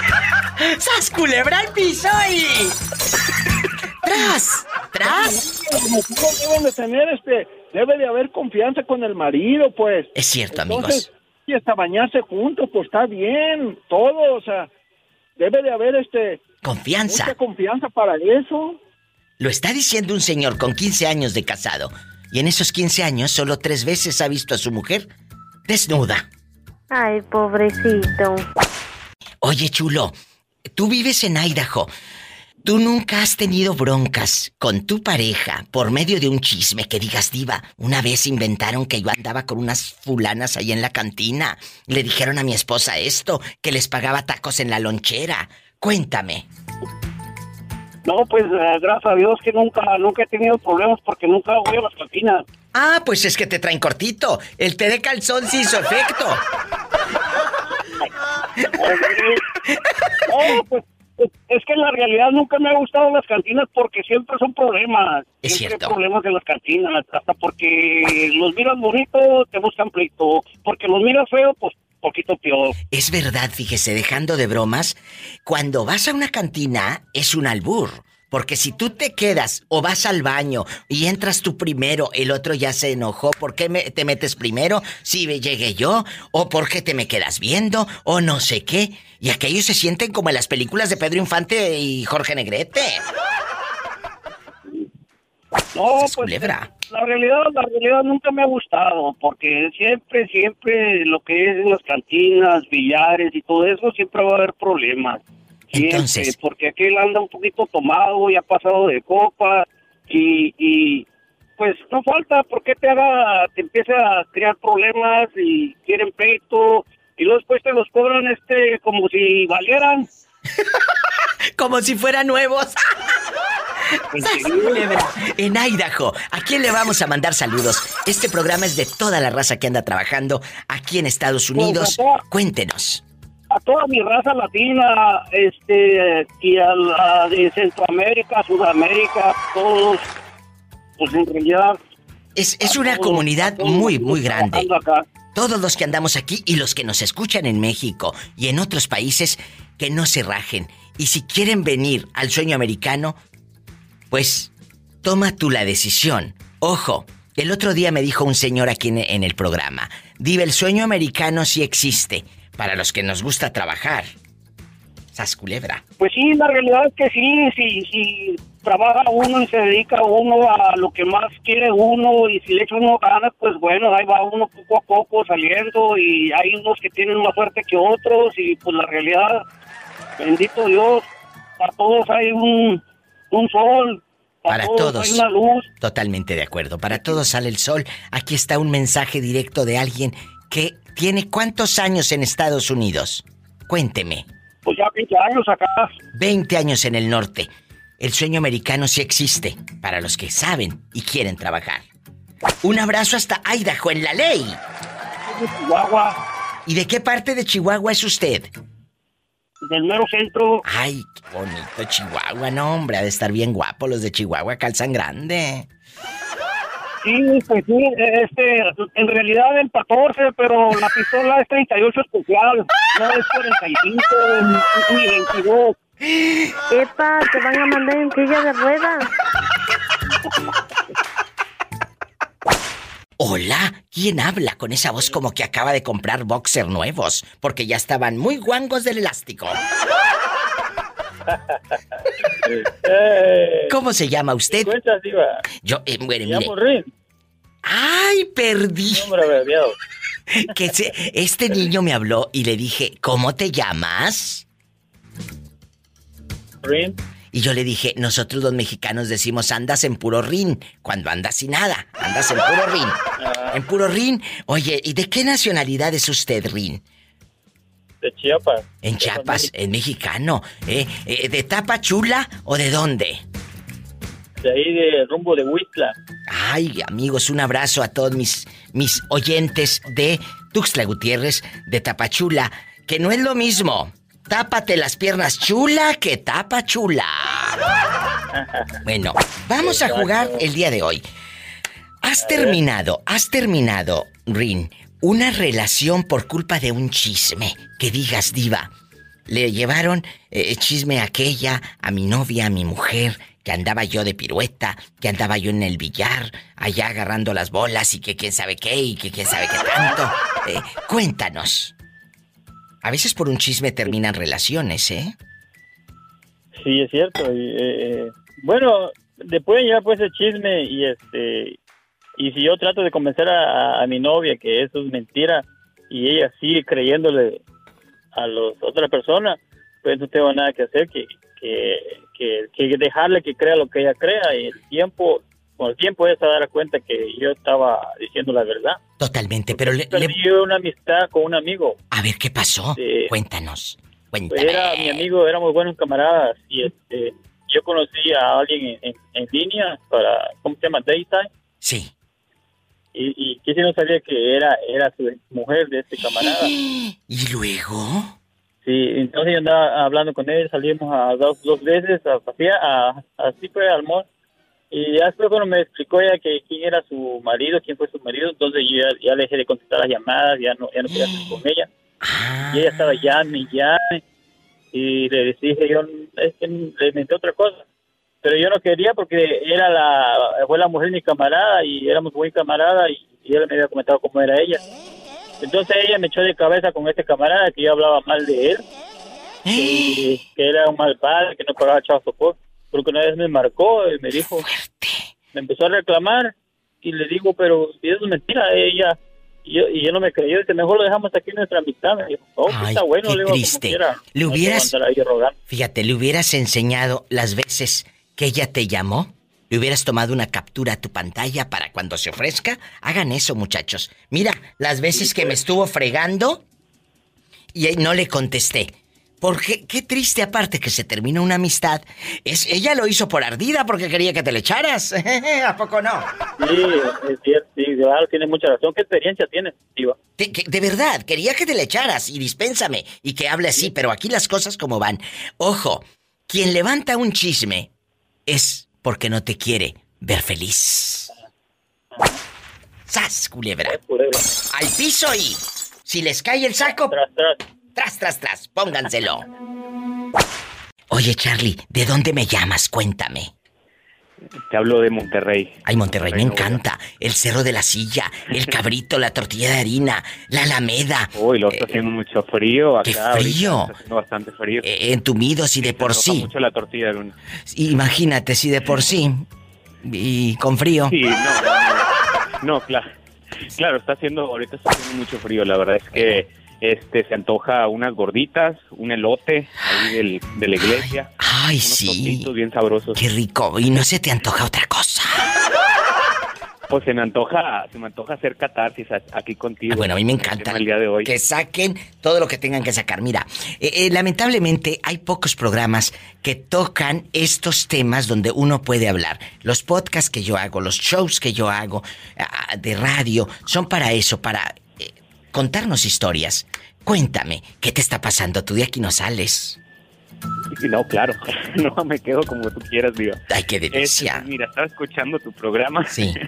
¡Sas culebra al piso y... ¡Tras! ¡Tras!
Deben de tener este, debe de haber confianza con el marido, pues.
Es cierto,
Entonces,
amigos.
y hasta bañarse juntos, pues está bien, todo, o sea, debe de haber este
Confianza.
mucha confianza para eso.
Lo está diciendo un señor con 15 años de casado. Y en esos 15 años solo tres veces ha visto a su mujer desnuda.
Ay, pobrecito.
Oye, chulo, tú vives en Idaho. ¿Tú nunca has tenido broncas con tu pareja por medio de un chisme que digas, diva? Una vez inventaron que yo andaba con unas fulanas ahí en la cantina. Le dijeron a mi esposa esto, que les pagaba tacos en la lonchera. Cuéntame.
No, pues eh, gracias a Dios que nunca, nunca he tenido problemas porque nunca voy a las cantinas.
Ah, pues es que te traen cortito. El té de calzón sí hizo efecto.
No, pues es- que en la realidad nunca me ha gustado las cantinas porque siempre son problemas.
Es
siempre
cierto.
hay problemas en las cantinas. Hasta porque los miras bonito, te buscan pleito. Porque los miras feo, pues poquito peor.
Es verdad, fíjese, dejando de bromas, cuando vas a una cantina es un albur. Porque si tú te quedas o vas al baño y entras tú primero, el otro ya se enojó. ¿Por qué me- te metes primero? Si llegué yo, o por qué te me quedas viendo, o no sé qué. Y aquellos se sienten como en las películas de Pedro Infante y Jorge Negrete.
No, pues
culebra.
la realidad, la realidad nunca me ha gustado porque siempre, siempre lo que es en las cantinas, billares y todo eso, siempre va a haber problemas. Siempre,
Entonces-
porque aquel anda un poquito tomado y ha pasado de copa y, y pues no falta porque te haga, te empieza a crear problemas y quieren pleito y luego después te los cobran este como si valieran.
Como si fueran nuevos.
Pues.
En Idaho, ¿a quién le vamos a mandar saludos? Este programa es de toda la raza que anda trabajando aquí en Estados Unidos.
Pues, acá-
Cuéntenos.
A toda mi raza latina, este, y a la de Centroamérica, Sudamérica, todos, pues en realidad.
Es, es una
todos-
comunidad muy, muy grande.
acá.
Todos los que andamos aquí y los que nos escuchan en México y en otros países, que no se rajen. Y si quieren venir al sueño americano, pues toma tú la decisión. Ojo, el otro día me dijo un señor aquí en, en el programa, Diva, el sueño americano sí existe, para los que nos gusta trabajar. Sas culebra.
Pues sí, la realidad es que sí, si, si trabaja uno y se dedica uno a lo que más quiere uno y si le echa uno ganas, pues bueno, ahí va uno poco a poco saliendo y hay unos que tienen más suerte que otros y pues la realidad, bendito Dios, para todos hay un, un sol,
Para todos.
hay una luz.
Totalmente de acuerdo. Para todos sale el sol. Aquí está un mensaje directo de alguien que tiene cuántos años en Estados Unidos. Cuénteme.
Pues ya 20 años acá.
20 años en el norte. El sueño americano sí existe, para los que saben y quieren trabajar. Un abrazo hasta Idaho en la ley.
Chihuahua,
¿Y de qué parte de Chihuahua es usted?
del mero centro.
Ay, qué bonito Chihuahua, no hombre, ha de estar bien guapo. Los de Chihuahua calzan grande.
Sí, pues sí, este, en realidad el 14, pero la pistola es 38 especial, no es 45 ni- ni 22.
Epa, te van a mandar en silla de ruedas.
Hola, ¿quién habla con esa voz como que acaba de comprar boxer nuevos? Porque ya estaban muy guangos del elástico.
Eh,
¿Cómo se llama usted? Yo, eh, mire,
Me
mire.
llamo Rin,
¡Ay, perdí!
abreviado.
Que se- este niño me habló y le dije, ¿cómo te llamas?
Rin.
Y yo le dije, nosotros los mexicanos decimos andas en puro rin, cuando andas sin nada, andas en puro rin. En puro rin. Oye, ¿y de qué nacionalidad es usted, Rin?
De Chiapas.
En Chiapas, en mexicano. ¿eh? Eh, ¿De Tapachula o de dónde?
De ahí de rumbo de Huitla.
Ay, amigos, un abrazo a todos mis, mis oyentes de Tuxtla Gutiérrez, de Tapachula, que no es lo mismo. Tápate las piernas chula que tapa chula. Bueno, vamos a jugar el día de hoy. Has terminado, has terminado, Rin, una relación por culpa de un chisme. Que digas, diva. le llevaron eh, chisme a aquella, a mi novia, a mi mujer, que andaba yo de pirueta, que andaba yo en el billar, allá agarrando las bolas y que quién sabe qué y que quién sabe qué tanto. Eh, cuéntanos. A veces por un chisme terminan relaciones, ¿eh?
Sí, es cierto. Eh, eh, bueno, después ya pues el chisme y este y si yo trato de convencer a, a mi novia que eso es mentira y ella sigue creyéndole a las otras personas, pues no tengo nada que hacer que, que, que, que dejarle que crea lo que ella crea y el tiempo con el tiempo ella se va a dar cuenta que yo estaba diciendo la verdad.
Totalmente, pero le, le-
Perdí una amistad con un amigo.
A ver, ¿qué pasó?
Sí.
Cuéntanos. Cuéntame.
era mi amigo, éramos buenos camaradas y este, yo conocí a alguien en, en- en línea para, ¿cómo se llama? Daytime.
Sí.
Y, y que si no sabía que era, era su mujer de este camarada.
¿Y luego?
Sí, entonces yo andaba hablando con él, salimos a dos, dos veces a pasear, a, así fue al mall. Y ya después cuando me explicó ella que quién era su marido, quién fue su marido, entonces yo ya, ya le dejé de contestar las llamadas, ya no, ya no quería estar con ella. Y ella estaba llame, y llame. Y le dije yo, es que le inventé otra cosa. Pero yo no quería porque era la, fue la mujer de mi camarada y éramos muy camarada y, y él me había comentado cómo era ella. Entonces ella me echó de cabeza con este camarada que yo hablaba mal de él, que, que era un mal padre, que no pagaba chavo soporte. Porque una vez me marcó y me dijo, me empezó a reclamar y le digo, pero si eso es mentira, ella. Y yo, y yo no me creyó, dice, mejor lo dejamos aquí en nuestra amistad. Me dijo, oh,
Ay,
está bueno,
qué
le digo,
triste.
quiera.
Le
No
hubieras-
rogando.
Fíjate, le hubieras enseñado las veces que ella te llamó. Le hubieras tomado una captura a tu pantalla para cuando se ofrezca. Hagan eso, muchachos. Mira, las veces que me estuvo fregando y no le contesté. Porque qué triste aparte que se terminó una amistad. Es ella lo hizo por ardida porque quería que te le echaras. ¿A poco no?
Sí, es cierto, sí, claro, tiene mucha razón. ¿Qué experiencia tienes, Diva?
De verdad, quería que te le echaras y dispénsame y que hable así, pero aquí las cosas como van. Ojo, quien levanta un chisme es porque no te quiere ver feliz. ¡Sas, culebra! Al piso y si les cae el saco,
tras, tras,
tras, tras, tras, pónganselo. Oye, Charlie, ¿de dónde me llamas? Cuéntame.
Te hablo de Monterrey.
Ay, Monterrey, me
Monterrey,
encanta. El cerro de la silla, el cabrito, la tortilla de harina, la alameda.
Uy, lo está haciendo mucho frío acá.
Eh, qué frío.
Está haciendo bastante frío.
eh, entumidos y de por sí.
mucho la tortilla de luna.
Imagínate si de por sí. Y con frío.
Sí, no, no, no, claro. Claro, está haciendo, ahorita está haciendo mucho frío. La verdad es que este se antoja unas gorditas, un elote ahí del, de la iglesia.
Ay,
unos
sí.
bien sabrosos.
Qué rico. Y no se te antoja otra cosa.
Pues se me antoja, se me antoja hacer catarsis aquí contigo.
Ah, bueno, a mí me encanta.
El día de hoy.
Que saquen todo lo que tengan que sacar. Mira, eh, eh, lamentablemente hay pocos programas que tocan estos temas donde uno puede hablar. Los podcasts que yo hago, los shows que yo hago ah, de radio, son para eso, para eh, contarnos historias. Cuéntame, ¿qué te está pasando? Tú de aquí no sales.
No, claro. No me quedo como tú quieras, digo.
Ay, qué delicia.
Este, mira, estaba escuchando tu programa.
Sí.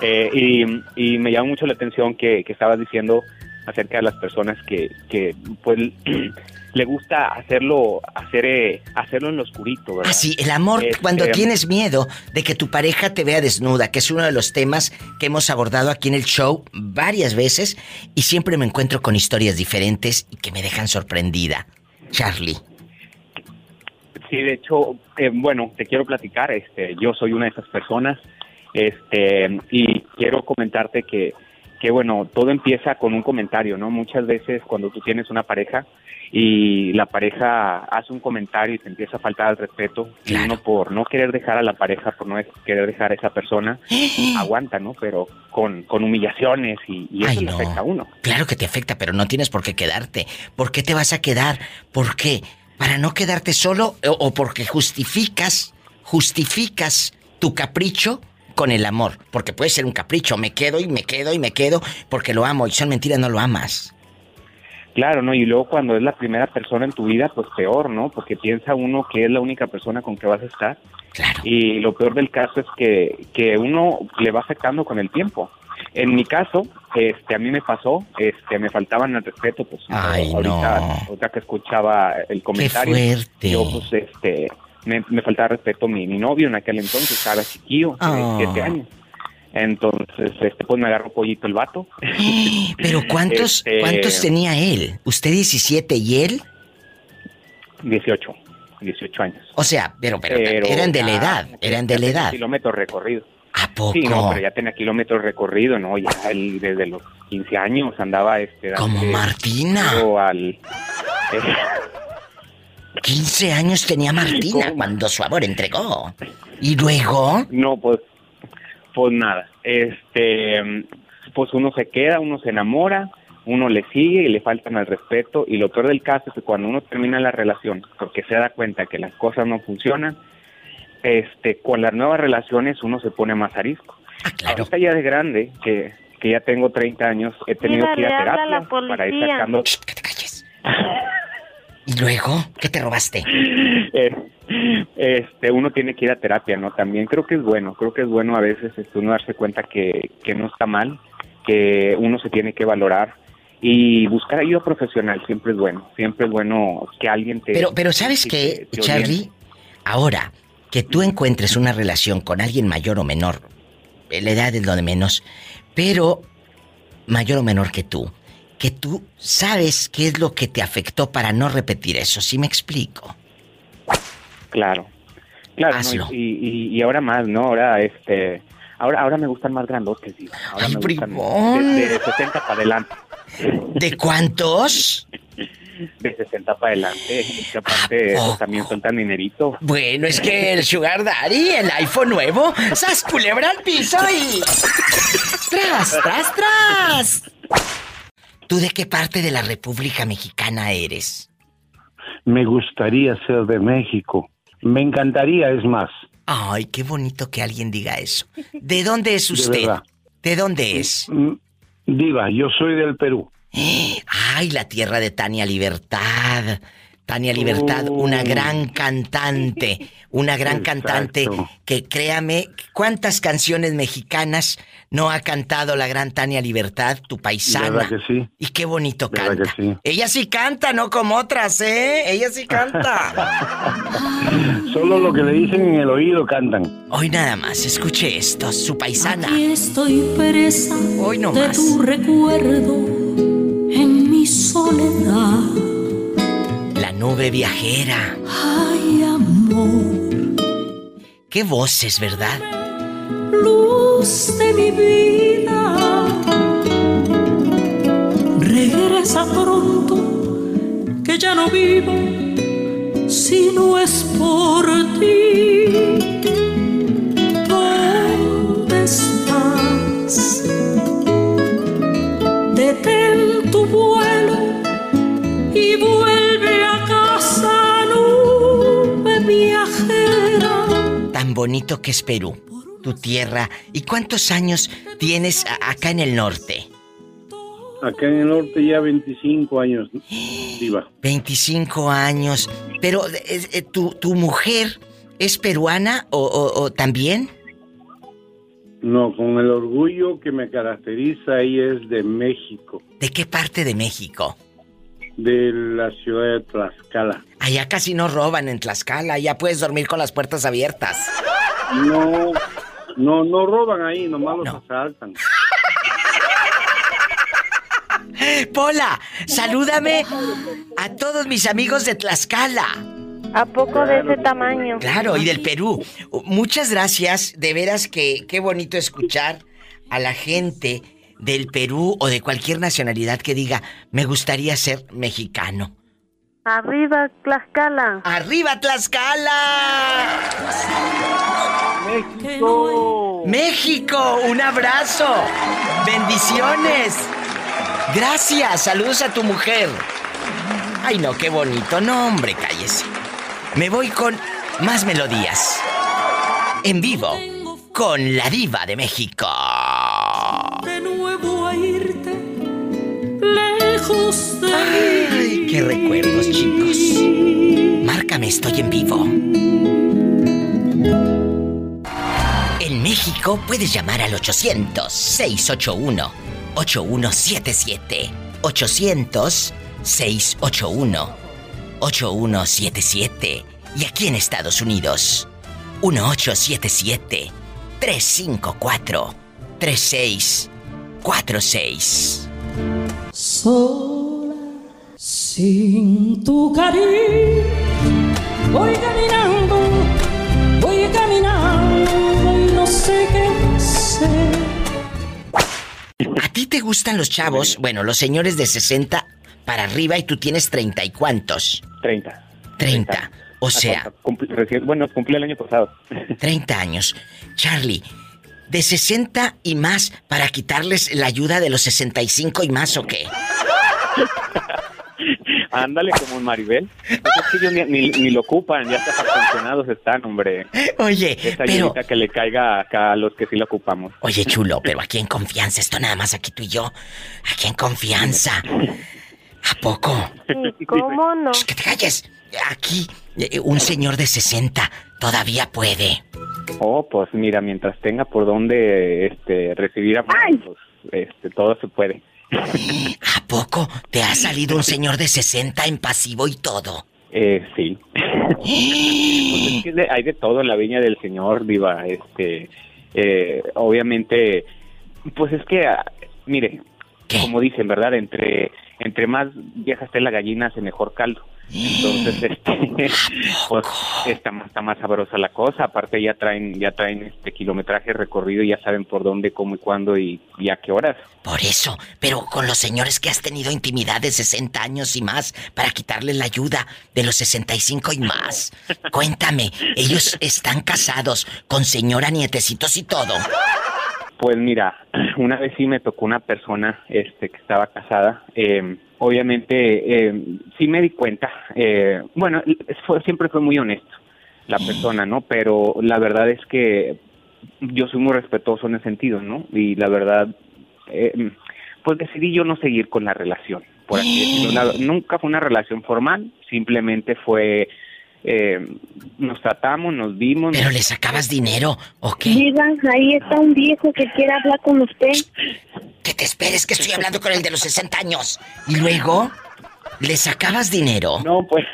Eh, y, y me llama mucho la atención que, que estabas diciendo acerca de las personas que, que pues le gusta hacerlo hacer eh, hacerlo en lo oscurito, ¿verdad?
Ah, sí, el amor
Este,
cuando tienes miedo de que tu pareja te vea desnuda, que es uno de los temas que hemos abordado aquí en el show varias veces y siempre me encuentro con historias diferentes y que me dejan sorprendida. Charlie.
Sí, de hecho, eh, bueno, te quiero platicar, este, yo soy una de esas personas, este, y quiero comentarte que, que bueno, todo empieza con un comentario, ¿no? Muchas veces cuando tú tienes una pareja y la pareja hace un comentario y te empieza a faltar el respeto, y uno por no querer dejar a la pareja, por no querer dejar a esa persona, aguanta, ¿no? Pero con, con humillaciones y, y eso
Ay,
le afecta a uno.
Claro que te afecta, pero no tienes por qué quedarte. ¿Por qué te vas a quedar? ¿Por qué? ¿Para no quedarte solo o, o porque justificas, justificas tu capricho con el amor? Porque puede ser un capricho, me quedo y me quedo y me quedo porque lo amo y son mentiras, no lo amas.
Claro, ¿no? Y luego cuando es la primera persona en tu vida, pues peor, ¿no? Porque piensa uno que es la única persona con que vas a estar.
Claro.
Y lo peor del caso es que, que uno le va afectando con el tiempo. En mi caso, este, a mí me pasó, este, me faltaban al respeto, pues
Ay,
ahorita,
no.
ahorita que escuchaba el comentario,
fuerte.
yo pues este, me, me faltaba respeto mi, mi novio en aquel entonces, estaba chiquillo,
Ah.
siete años. Entonces, este, pues me agarró pollito el vato.
Pero ¿cuántos,
Este,
¿cuántos tenía él? ¿Usted 17 y él?
18, 18 años.
O sea, pero, pero, eran de la edad, eran de la edad.
Kilómetros recorridos.
¿A poco?
Sí, no, pero ya tenía kilómetros recorridos, ¿no? Ya él desde los 15 años andaba este.
Como Martina.
Al, eh,
15 años tenía Martina cuando su amor entregó. ¿Y luego?
No, pues, pues nada. Este, pues uno se queda, uno se enamora, uno le sigue y le faltan al respeto. Y lo peor del caso es que cuando uno termina la relación, porque se da cuenta que las cosas no funcionan, este, con las nuevas relaciones uno se pone más arisco.
claro.
Ahorita ya de grande, que, que ya tengo 30 años, he tenido
Mira,
que ir a terapia
la
para ir sacando
¿Y luego? ¿Qué te robaste?
Eh, este uno tiene que ir a terapia no también creo que es bueno creo que es bueno a veces este, uno darse cuenta que, que no está mal que uno se tiene que valorar y buscar ayuda profesional siempre es bueno siempre es bueno que alguien te
Pero, pero ¿sabes
te-
qué,
te
Charlie?
oriente.
Ahora, que tú encuentres una relación con alguien mayor o menor, eh, la edad es lo de menos, pero mayor o menor que tú, que tú sabes qué es lo que te afectó para no repetir eso, ¿sí me explico?
claro claro ¿no?
Hazlo.
y, y, y ahora más no ahora este ahora ahora me gustan más grandotes digo. ahora
Ay,
me gustan de, de 60 para adelante
¿De cuántos?
De 60 para adelante que aparte también sueltan dinerito
Bueno, es que el Sugar Daddy, el iPhone nuevo, ¡sas culebra al piso y... ¡Tras, tras, tras! ¿Tú de qué parte de la República Mexicana eres?
Me gustaría ser de México. Me encantaría, es más.
Ay, qué bonito que alguien diga eso. ¿De dónde es usted? ¿De dónde es?
Mm, Diva, yo soy del Perú.
Ay, la tierra de Tania Libertad. Tania Libertad, una gran cantante, una gran cantante que créame, ¿cuántas canciones mexicanas no ha cantado la gran Tania Libertad, tu paisana?
¿Verdad que sí?
Y qué bonito
¿Verdad
canta.
que sí?
Ella sí canta, no como otras, ¿eh? Ella sí canta.
Solo lo que le dicen en el oído cantan.
Hoy nada más, escuche esto, su paisana.
Aquí estoy presa
Hoy no
de
más.
tu recuerdo soledad.
La nube viajera.
Ay, amor,
Qué voces, ¿verdad?
luz de mi vida. Regresa pronto, que ya no vivo si no es por ti.
Tan bonito que es Perú, tu tierra. ¿Y cuántos años tienes acá en el norte?
Acá en el norte ya 25 años, Diva.
25 años. Pero, eh, eh, ¿tu, tu mujer es peruana o, o- o también?
No, con el orgullo que me caracteriza ahí es de México,
¿De qué parte de México?
De la ciudad de Tlaxcala.
Allá casi no roban en Tlaxcala, ya puedes dormir con las puertas abiertas.
No, no, no roban ahí, nomás los asaltan.
Pola, salúdame a todos mis amigos de Tlaxcala.
¿A poco de ese tamaño?
Claro, y del Perú. Muchas gracias, de veras que qué bonito escuchar a la gente del Perú o de cualquier nacionalidad que diga, me gustaría ser mexicano.
Arriba, Tlaxcala.
¡Arriba, Tlaxcala!
¡México!
¡México! ¡Un abrazo! ¡Bendiciones! Gracias, saludos a tu mujer. Ay, no, qué bonito. No, hombre, cállese. Me voy con más melodías. En vivo, con la diva de México.
Lejos de
Ay, qué recuerdos, chicos. Márcame, estoy en vivo. En México. Puedes llamar al 800-681-8177. 800-681-8177. Y aquí en Estados Unidos, 1877-354-3646.
Sola, sin tu cariño, voy caminando, voy caminando y no sé qué hacer.
¿A ti te gustan los chavos? Bueno, los señores de 60 para arriba y tú tienes 30 y cuántos?
30.
30. O sea,
Cumpli- recién- bueno, cumplí el año pasado.
30 años. Charlie, de 60 y más para quitarles la ayuda de los 65 y más o qué?
Ándale como un Maribel. Pues es que ellos ni, ni- ni lo ocupan, ya hasta funcionados están, hombre.
Oye,
Esa
pero-
que le caiga acá a los que sí lo ocupamos.
Oye, chulo, pero aquí en confianza, esto nada más aquí tú y yo. Aquí en confianza. ¿A poco?
¿Y cómo no?
Que te calles. Aquí, eh, un señor de 60 todavía puede.
Oh, pues mira, mientras tenga por dónde este, recibir amor, pues este, todo se puede.
¿A poco te ha salido un señor de 60 en pasivo y todo?
Eh, sí. Pues es que hay de todo en la viña del Señor, Diva. Este, eh, obviamente, pues es que, ah, mire, como dicen, ¿verdad? Entre entre más vieja esté la gallina, hace mejor caldo. Entonces, este, pues está más, está más sabrosa la cosa. Aparte ya traen ya traen este kilometraje recorrido y ya saben por dónde, cómo y cuándo y, y a qué horas.
Por eso, pero con los señores que has tenido intimidad de 60 años y más para quitarles la ayuda de los 65 y más. Cuéntame, ellos están casados con señora, nietecitos y todo.
Pues mira, una vez sí me tocó una persona este que estaba casada. eh, obviamente eh, sí me di cuenta. eh, bueno, fue- siempre fue muy honesto la persona, ¿no? Pero la verdad es que yo soy muy respetuoso en ese sentido, ¿no? Y la verdad, eh, pues decidí yo no seguir con la relación, por así decirlo. La- nunca fue una relación formal, simplemente fue, eh, nos tratamos, nos vimos.
Pero le sacabas dinero, ¿o qué?
Diva, ahí está un viejo que quiere hablar con usted.
Que te esperes que estoy hablando con el de los 60 años. Y luego, ¿le sacabas dinero?
No, pues.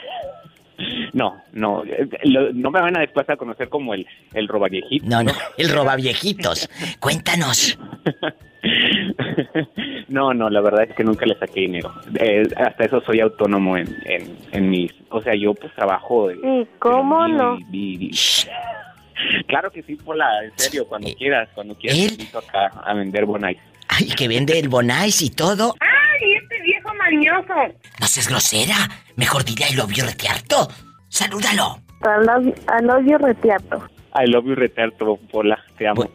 No, no, eh, lo- no me van a después a conocer como el, el robaviejito.
No, no, el robaviejitos. Cuéntanos.
No, no, la verdad es que nunca le saqué dinero. Eh, hasta eso soy autónomo en, en, en mis... O sea, yo pues trabajo... de-
¿Y cómo no?
y- y- Claro que sí, Pola, en serio, cuando quieras, cuando quieras
¿Él?
te invito acá a vender Bonais.
Ay, que vende el Bonais y todo.
¡Ay, este viejo mañoso!
No seas grosera. Mejor dile I love you retiarto. Salúdalo.
Al novio reteato.
I love you, retardo, Pola, te amo.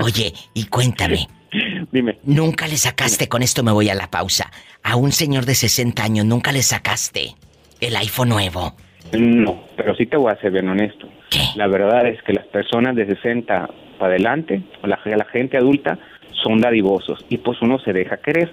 Oye, y cuéntame.
Dime.
Nunca le sacaste, con esto me voy a la pausa, a un señor de 60 años, nunca le sacaste el iPhone nuevo.
No, pero sí te voy a ser bien honesto. La verdad es que las personas de 60 para adelante, o la, la gente adulta, son dadivosos y pues uno se deja querer.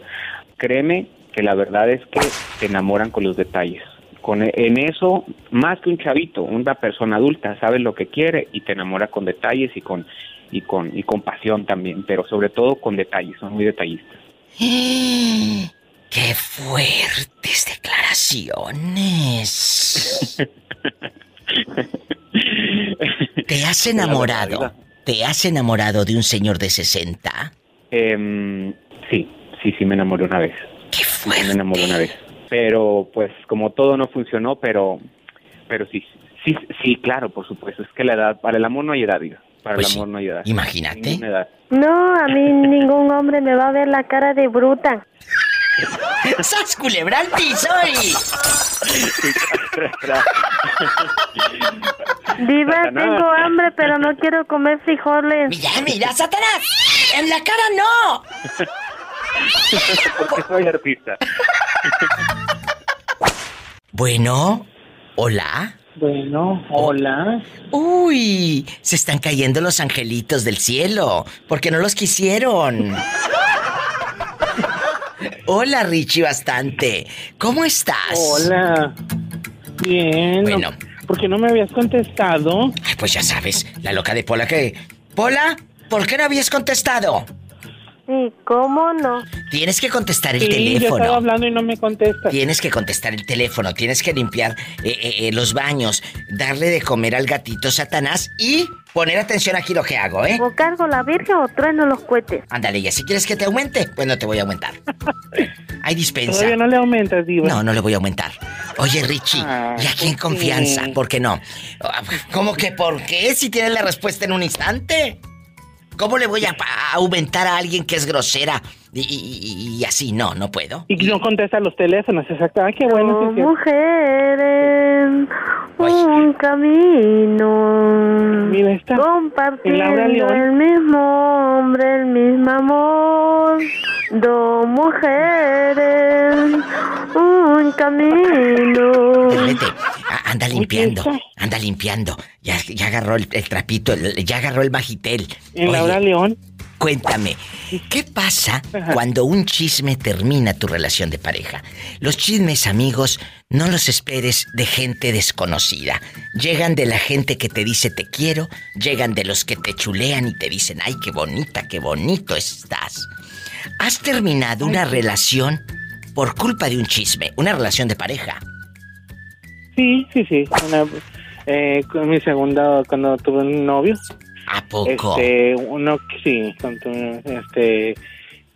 Créeme que la verdad es que se enamoran con los detalles. Con, en eso, más que un chavito, una persona adulta sabe lo que quiere y te enamora con detalles y con y con y con pasión también, pero sobre todo con detalles, son muy detallistas.
¡Qué fuertes declaraciones! ¿Te has enamorado? ¿Te has enamorado de un señor de 60?
Em, sí, sí, sí me enamoré una vez. Me enamoré una vez. Pero pues como todo no funcionó, pero pero sí, sí, sí, claro, por supuesto. Es que la edad, para el amor no hay edad, diga. Para
Pues
el
sí,
amor no hay edad.
imagínate.
Edad.
No, a mí ningún hombre me va a ver la cara de bruta.
¡Sas culebra al piso y...
Diva, tengo hambre, pero no quiero comer frijoles.
Mira, mira, Satanás. En la cara no.
Porque soy artista.
Bueno, hola.
Bueno, hola.
Uy, se están cayendo los angelitos del cielo, porque no los quisieron. Hola, Richie, bastante. ¿Cómo estás?
Hola. Bien.
Bueno.
¿Por qué no me habías contestado?
Ay, pues ya sabes, la loca de Pola que... Pola, ¿Por qué no habías contestado?
Sí, ¿cómo no?
Tienes que contestar el
Sí, yo
teléfono.
estaba hablando y no me contesta.
Tienes que contestar el teléfono, tienes que limpiar eh, eh, eh, los baños, darle de comer al gatito Satanás y poner atención aquí lo que hago, ¿eh?
¿O cargo la virgen o trueno los cohetes?
Ándale, ya si quieres que te aumente, pues no te voy a aumentar. Hay dispensa.
Todavía no le aumentas, Diva.
No, no le voy a aumentar. Oye, Richie,
Ah,
y aquí en confianza, ¿por qué no? ¿Cómo que por qué si tienes la respuesta en un instante? ¿Cómo le voy a, aumentar a alguien que es grosera y, y- y así? No, no puedo.
Y no contesta los teléfonos, exacto. Ah, qué bueno. sí,
Dos
sí.
mujeres, un camino.
Mira, está.
Compartiendo
El Laura León.
el mismo hombre, el mismo amor. Dos mujeres, un camino.
A- anda limpiando, anda limpiando. Ya, ya agarró el, el trapito, el- ya agarró el bajitel.
En
Oye,
Laura León.
Cuéntame, ¿qué pasa cuando un chisme termina tu relación de pareja? Los chismes, amigos, no los esperes de gente desconocida. Llegan de la gente que te dice te quiero, llegan de los que te chulean y te dicen, ay, qué bonita, qué bonito estás. ¿Has terminado una relación por culpa de un chisme, una relación de pareja?
Sí, sí, sí. Una, eh, con mi segunda, cuando tuve un novio.
¿A poco?
Este, uno, sí, este,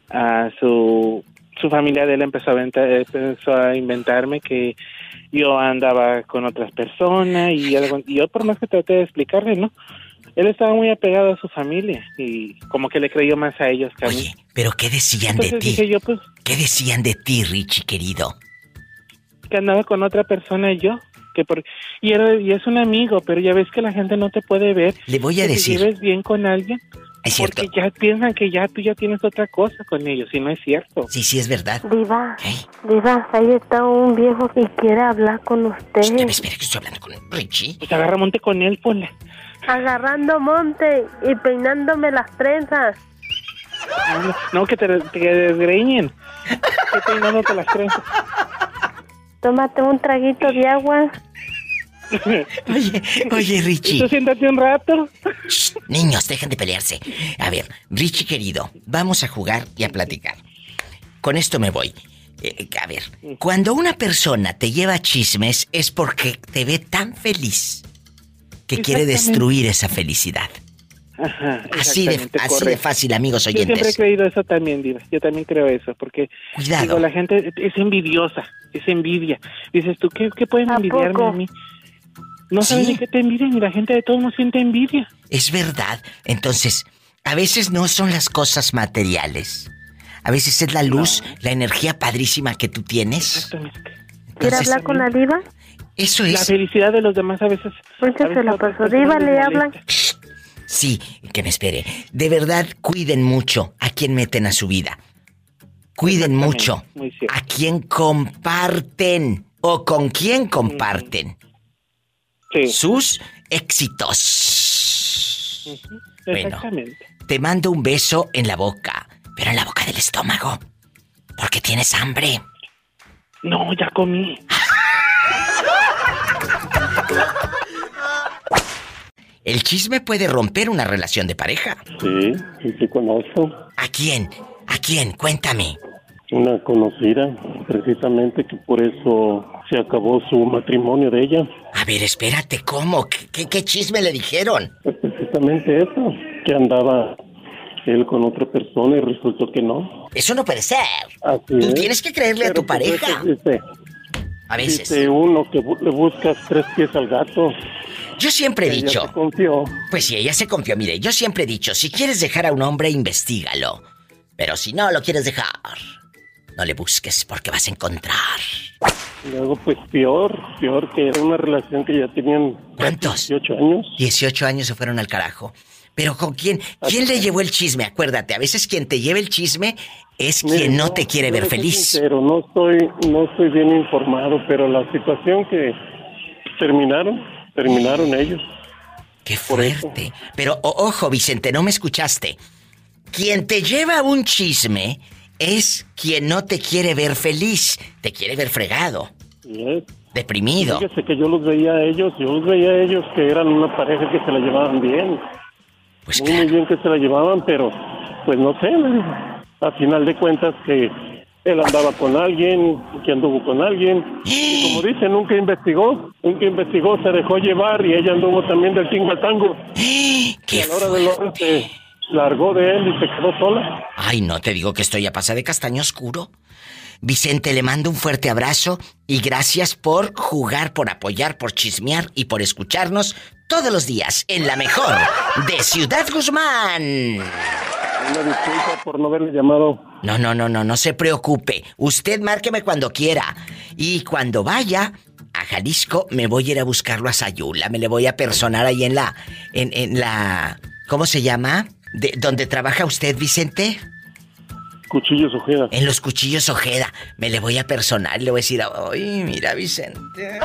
a su, su familia de él empezó a, inventar, empezó a inventarme que yo andaba con otras personas y, algo- y yo por más que traté de explicarle, ¿no? Él estaba muy apegado a su familia y como que le creyó más a ellos que a mí.
¿Pero qué decían de
Entonces
ti?
dije yo, pues,
¿Qué decían de ti, Richie, querido?
que andaba con otra persona y yo. Que por, y, era, y es un amigo, pero ya ves que la gente no te puede ver.
Le voy a
que
decir.
Te lleves bien con alguien.
Es cierto.
Porque ya piensan que ya tú ya tienes otra cosa con ellos y no es cierto.
Sí, sí, es verdad.
Diva, Diva, ahí está un viejo que quiere hablar con usted.
Espera, espera, que estoy hablando con Richie.
Pues agarra monte con él, ponle.
Agarrando monte y peinándome las trenzas.
No, que te, te desgreñen. Que peinándote las trenzas.
Tómate un traguito de agua.
Oye, oye, Richie.
Tú siéntate un rato.
Niños, dejen de pelearse. A ver, Richie querido, vamos a jugar y a platicar. Con esto me voy. Eh, a ver, cuando una persona te lleva chismes es porque te ve tan feliz que quiere destruir esa felicidad.
Ajá,
Así de,
exactamente,
así de
correcto.
fácil, amigos
Yo siempre he
oyentes.
creído eso también, Diva. Yo también creo eso, porque
Cuidado.
digo, la gente es envidiosa, es envidia. Dices tú, ¿qué, qué pueden envidiarme
poco?
a mí? No sabes
Sí.
de qué te envidian y la gente de todos no siente envidia.
Es verdad. Entonces, a veces no son las cosas materiales. A veces es la luz, la energía padrísima que tú tienes.
¿Quiere
Entonces,
hablar con la diva?
Eso
La
es.
felicidad de los demás a veces.
Muchas
veces
se la pasó. Diva, le hablan.
Sí, que me espere. De verdad, cuiden mucho a quien meten a su vida. Cuiden mucho a quien comparten o con quién comparten sus éxitos. Bueno.
Exactamente.
Te mando un beso en la boca, pero en la boca del estómago. Porque tienes hambre.
No, ya comí.
El chisme puede romper una relación de pareja.
Sí, sí, sí conozco.
¿A quién? ¿A quién? Cuéntame.
Una conocida, precisamente que por eso se acabó su matrimonio de ella.
A ver, espérate, ¿cómo? ¿Qué, qué- qué chisme le dijeron?
Pues precisamente eso, que andaba él con otra persona y resultó que no.
Eso no puede ser.
Así
Tú
es.
tienes que creerle a tu
pues
pareja.
eso dice,
A veces.
dice uno que bu- le buscas tres pies al gato.
Yo siempre he
Ella
dicho.
se confió.
Pues sí, ella se confió. Mire, yo siempre he dicho, si quieres dejar a un hombre, investigalo. Pero si no lo quieres dejar, no le busques porque vas a encontrar.
Luego, pues peor, peor que era una relación que ya tenían
¿Cuántos?
18 años.
18 años se fueron al carajo. Pero ¿con quién? ¿Quién le llevó el chisme? Acuérdate, a veces quien te lleva el chisme es quien no te quiere ver feliz.
sincero, no estoy, no estoy bien informado, pero la situación que terminaron, terminaron ellos.
Qué fuerte. Pero o- ojo, Vicente, no me escuchaste. Quien te lleva un chisme es quien no te quiere ver feliz, te quiere ver fregado, deprimido.
Fíjese que yo los veía a ellos, yo los veía a ellos que eran una pareja que se la llevaban bien.
Pues
muy, muy bien que se la llevaban, pero pues no sé, a final de cuentas que él andaba con alguien, que anduvo con alguien. Y como dice, nunca investigó, nunca investigó, se dejó llevar y ella anduvo también del tingo al tango. y a la hora de la hora se largó de él y se quedó sola.
Ay, no te digo que estoy a pasar de castaño oscuro. Vicente, le mando un fuerte abrazo y gracias por jugar, por apoyar, por chismear y por escucharnos todos los días en la mejor de Ciudad Guzmán.
Una disculpa por no haberle llamado.
No, no, no, no, no se preocupe. Usted márqueme cuando quiera. Y cuando vaya a Jalisco, me voy a ir a buscarlo a Sayula. Me le voy a personar ahí en la. en, en la. ¿Cómo se llama? De, ¿Dónde trabaja usted, Vicente?
Cuchillos Ojeda.
En los cuchillos Ojeda. Me le voy a personar y le voy a decir, ay, mira, Vicente.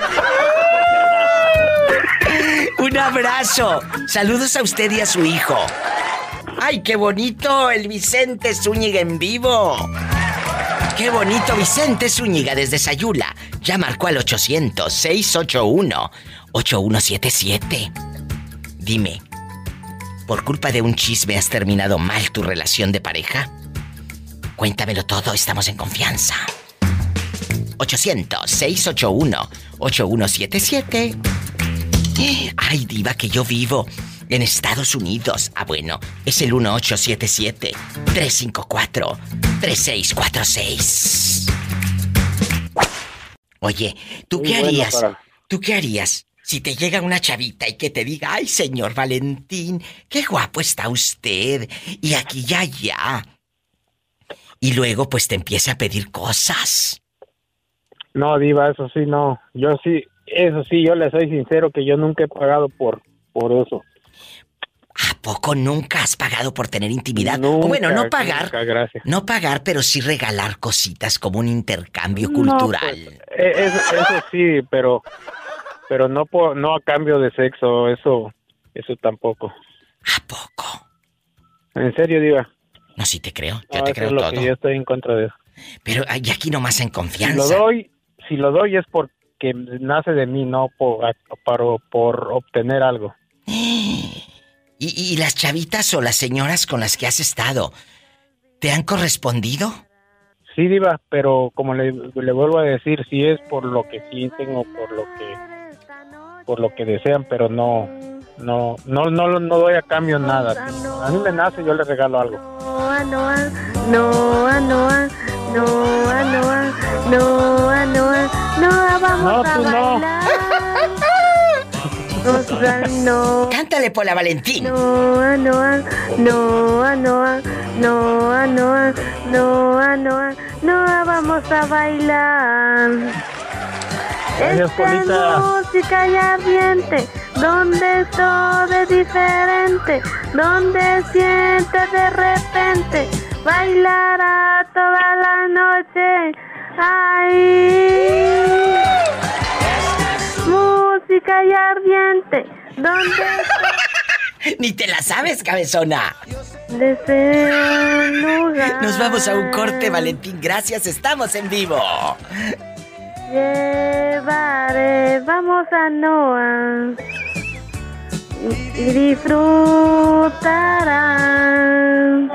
Un abrazo. Saludos a usted y a su hijo. ¡Ay, qué bonito! El Vicente Zúñiga en vivo. ¡Qué bonito Vicente Zúñiga desde Sayula! Ya marcó al 800-681-8177. Dime, ¿por culpa de un chisme has terminado mal tu relación de pareja? Cuéntamelo todo, estamos en confianza. 800-681-8177. Ay, diva, que yo vivo en Estados Unidos. Ah, bueno, es el 1877-354-3646. Oye, ¿tú
Muy
qué
bueno
harías?
para-
¿Tú qué harías si te llega una chavita y que te diga, ay, señor Valentín, qué guapo está usted? Y aquí ya, ya. Y luego, pues te empieza a pedir cosas.
No, Diva, eso sí, no. Yo sí, eso sí, yo le soy sincero que yo nunca he pagado por, por eso.
¿A poco nunca has pagado por tener intimidad? o bueno, no pagar.
nunca, gracias.
No pagar, pero sí regalar cositas como un intercambio
No,
cultural.
Eh, Eso, eso sí, pero pero no por, no a cambio de sexo, eso eso tampoco.
¿A poco?
En serio, Diva.
No, sí te creo, yo
No,
te
eso
creo
es lo
todo.
que yo estoy en contra de eso.
Pero ay, aquí nomás en
Si
confianza.
lo doy, si lo doy es porque nace de mí, no por, para, por obtener algo.
¿Y, y las chavitas o las señoras con las que has estado, ¿te han correspondido?
Sí, Diva, pero como le, le vuelvo a decir, si es por lo que sienten o por lo que por lo que desean, pero no no no no, no doy a cambio nada. Si a mí me nace, yo le regalo algo.
Noa, Noa, Noa, Noa, Noa, Noa, Noa, Noa, Noa, vamos
No,
a
no.
bailar. Noa, Noa.
Cántale, Pola Valentín.
Noa, Noa, Noa, Noa, Noa, Noa, Noa, Noa, Noa, vamos a bailar. Esta música y ardiente, donde todo es diferente, donde sientes de repente, bailará toda la noche. Ay, música y ardiente, donde
Ni te la sabes, cabezona.
deseo un lugar.
Nos vamos a un corte, Valentín. Gracias, estamos en vivo.
Llevaré, vamos a Noa y, disfrutarán.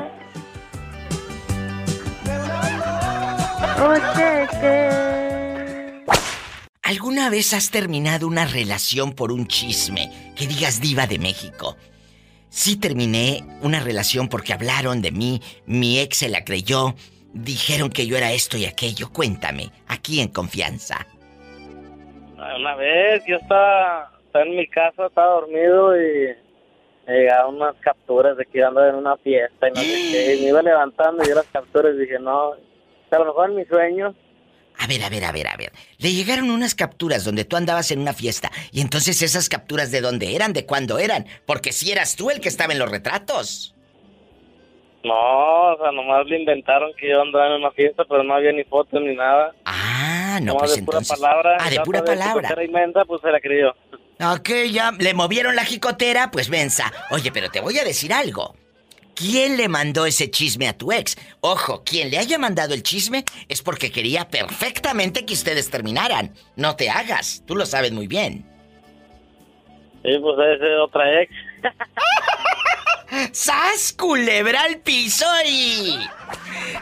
Oye, que
¿Alguna vez has terminado una relación por un chisme? Que digas diva de México. Sí terminé una relación porque hablaron de mí, mi ex se la creyó, dijeron que yo era esto y aquello. Cuéntame, aquí en confianza.
Una vez yo estaba, estaba en mi casa, estaba dormido y me llegaron unas capturas de que iba en una fiesta y no sé qué. Y me iba levantando y yo las capturas y dije, no, a lo mejor en mis sueños.
A ver, a ver, a ver, a ver. Le llegaron unas capturas donde tú andabas en una fiesta y entonces esas capturas de dónde eran, de cuándo eran, porque si eras tú el que estaba en los retratos.
No, o sea, nomás le inventaron que yo andaba en una fiesta, pero no había ni fotos ni nada.
Ah, no,
Nomás
pues
de pura palabra.
Ah, de pura palabra.
era inmensa, pues se la creyó.
Ok, ya le movieron la jicotera, pues mensa. Oye, pero te voy a decir algo. ¿Quién le mandó ese chisme a tu ex? Ojo, quien le haya mandado el chisme es porque quería perfectamente que ustedes terminaran. No te hagas, tú lo sabes muy bien.
Sí, pues es otra ex.
¡Sas, culebra al piso y...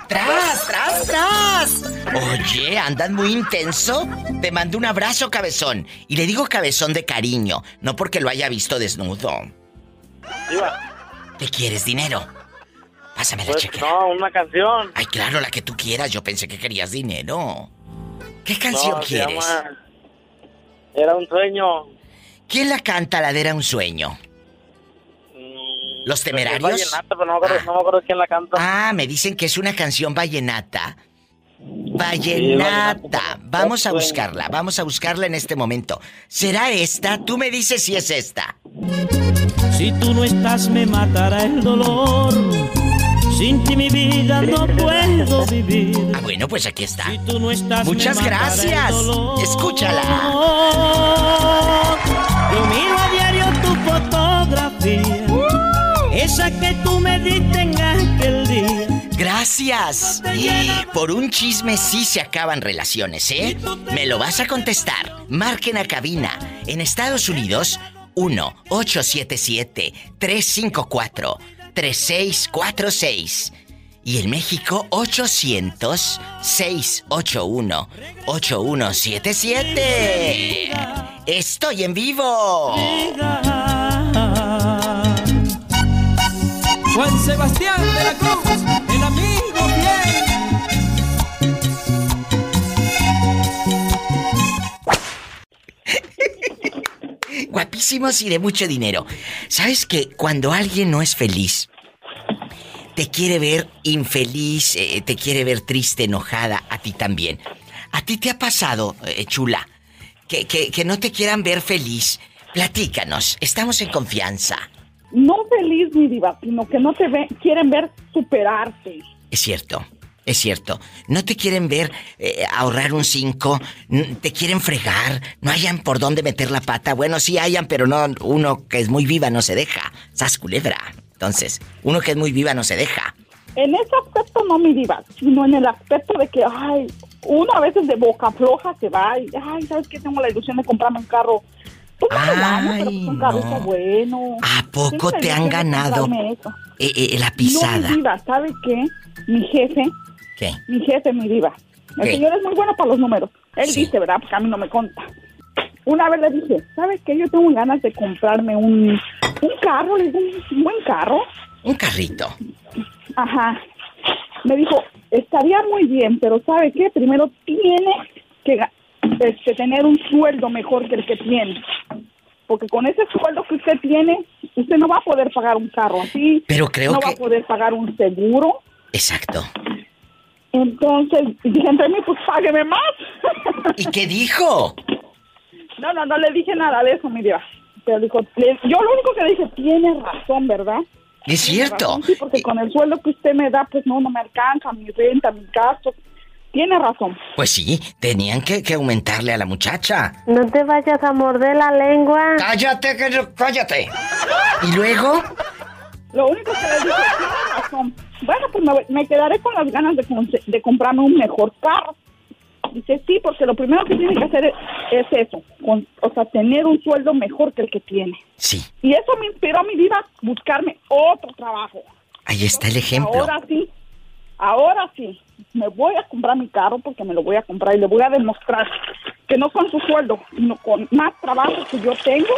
¡Tras, tras, tras! Oye, ¿andas muy intenso? Te mando un abrazo, cabezón. Y le digo cabezón de cariño, no porque lo haya visto desnudo. ¿Qué quieres, dinero? Pásame la
Pues
chequera.
no, una canción.
Ay, claro, la que tú quieras. Yo pensé que querías dinero. ¿Qué canción
No, se
quieres?
llama Era un sueño.
¿Quién la canta, la de Era un sueño? ¿Los
Es
temerarios?
vallenata, pero no me, acuerdo, no me acuerdo quién la canta.
Ah, me dicen que es una canción vallenata.
vallenata.
Vamos a buscarla, vamos a buscarla en este momento. ¿Será esta? Tú me dices si es esta.
Si tú no estás me matará el dolor. Sin ti mi vida no puedo vivir.
Ah, bueno, pues aquí está.
Tú no estás
Muchas gracias. Escúchala.
Que tú me diste en aquel día.
Gracias. Por un chisme sí se acaban relaciones, ¿eh? Me lo vas a contestar. Marquen a cabina. En Estados Unidos, 1-877-354-3646. Y en México, 800-681-8177. Estoy en vivo.
Juan Sebastián de la Cruz, el amigo fiel.
Guapísimos y de mucho dinero. ¿Sabes que cuando alguien no es feliz, te quiere ver infeliz, eh, te quiere ver triste, enojada, a ti también? ¿A ti te ha pasado, eh, chula, que, que no te quieran ver feliz? Platícanos, estamos en confianza.
No feliz, mi diva, sino que no te ve, quieren ver superarte.
Es cierto, es cierto. No te quieren ver eh, ahorrar un 5, te quieren fregar, no hayan por dónde meter la pata. Bueno, sí hayan, pero no uno que es muy viva no se deja. Sas culebra. Entonces, uno que es muy viva no se deja.
En ese aspecto no, mi diva, sino en el aspecto de que, ay, uno a veces de boca floja se va y, ay, ¿sabes qué? Tengo la ilusión de comprarme un carro. No pero pues está bueno.
¿A poco te han ganado eh, eh, la
No,
pisada?
mi diva, ¿sabe qué? Mi jefe,
¿Qué?
mi jefe, mi diva. El
¿Qué?
señor es muy bueno para los números. Él dice, ¿verdad? Porque a mí no me conta. Una vez le dije, ¿sabes qué? Yo tengo ganas de comprarme un, un carro, un buen carro.
Un carrito.
Ajá. Me dijo, estaría muy bien, pero ¿sabe qué? Primero tiene que este, tener un sueldo mejor que el que tiene. Porque con ese sueldo que usted tiene, usted no va a poder pagar un carro así.
Pero creo
no va
que-
a poder pagar un seguro.
Exacto.
Entonces, dije entre mí, pues págueme más.
¿Y qué dijo?
No, no, no le dije nada de eso, mi diva. Pero dijo, le- yo lo único que le dije, tiene razón, ¿verdad?
Es
Tiene
cierto.
razón, sí, porque con el sueldo que usted me da, pues no, no me alcanza, mi renta, mi gasto. Tiene razón.
Pues sí, tenían que, que aumentarle a la muchacha.
No te vayas a morder la lengua.
Cállate, que no- cállate. ¿Y luego?
Lo único que le dije, tiene razón. Bueno, pues me, me quedaré con las ganas de, de comprarme un mejor carro. Dice, sí, porque lo primero que tiene que hacer es, es eso, con- o sea, tener un sueldo mejor que el que tiene.
Sí.
Y eso me inspiró a mi vida a buscarme otro trabajo.
Ahí está el ejemplo.
Ahora sí, ahora sí, me voy a comprar mi carro porque me lo voy a comprar y le voy a demostrar que no con su sueldo, sino con más trabajo que yo tengo,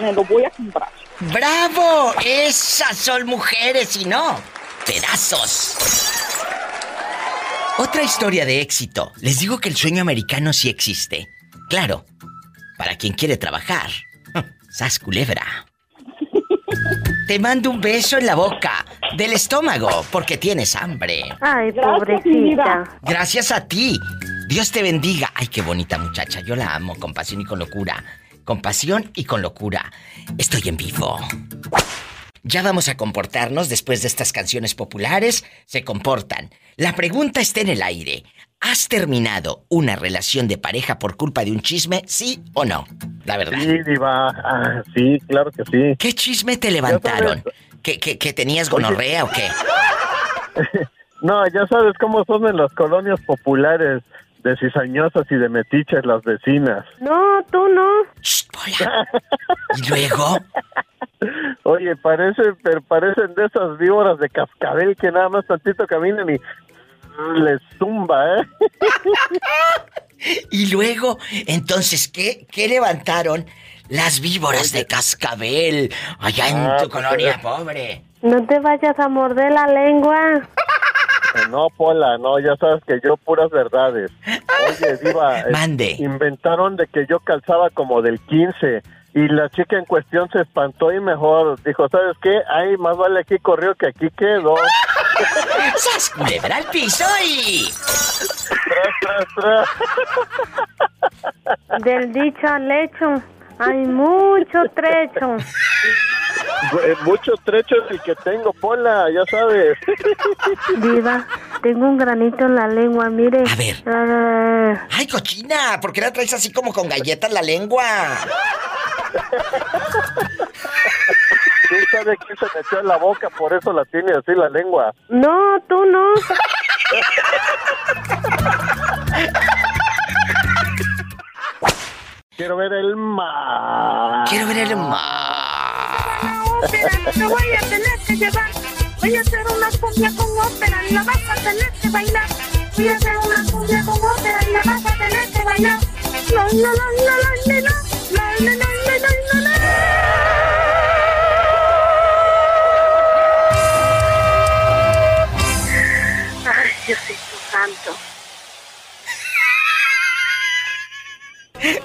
me lo voy a comprar.
¡Bravo! Esas son mujeres y no pedazos. Otra historia de éxito. Les digo que el sueño americano sí existe. Claro, para quien quiere trabajar. Sas culebra. Te mando un beso en la boca, del estómago, porque tienes hambre.
Ay, pobrecita.
Gracias a ti. Dios te bendiga. Ay, qué bonita muchacha. Yo la amo con pasión y con locura. Con pasión y con locura. Estoy en vivo. Ya vamos a comportarnos después de estas canciones populares. Se comportan. La pregunta está en el aire. ¿Has terminado una relación de pareja por culpa de un chisme, sí o no? La verdad.
Sí, Diva. Ah, sí, claro que sí.
¿Qué chisme te levantaron? ¿Que, que, que tenías gonorrea o qué?
No, ya sabes cómo son en las colonias populares de cizañosas y de metiches las vecinas.
No, tú no.
¿Y luego?
Oye, parece, pero parecen de esas víboras de cascabel que nada más tantito caminan y les zumba, ¿eh?
Y luego, entonces, ¿qué, qué levantaron las víboras de cascabel allá en
Ah,
tu
pues,
colonia
eh.
pobre?
No te vayas a morder la lengua.
No, Pola, no, ya sabes que yo puras verdades. Oye, Diva, eh,
Mande.
inventaron de que yo calzaba como del 15 y la chica en cuestión se espantó y mejor dijo, ¿sabes qué? Ay, más vale aquí corrió que aquí quedó.
¡Sas, culebra al piso y...
Tras, tras, tras.
Del dicho al hecho. Hay mucho trecho.
Eh, Mucho trecho es el que tengo, Pola, ya sabes.
Diva, tengo un granito en la lengua, mire.
A ver.
Ah,
¡Ay, cochina! ¿Por qué la traes así como con galletas en la lengua?
¿Quién sabe quién se me echó en la boca? Por eso la tiene así la lengua.
no, tú no.
Quiero ver el mar.
Quiero ver el mar.
te voy a tener que llevar. Voy a hacer una cumbia con ópera y la vas a tener que bailar. Voy a hacer una cumbia con ópera y la vas a tener que bailar. La, la, la, la, la, la, la, la, la, la, la, la,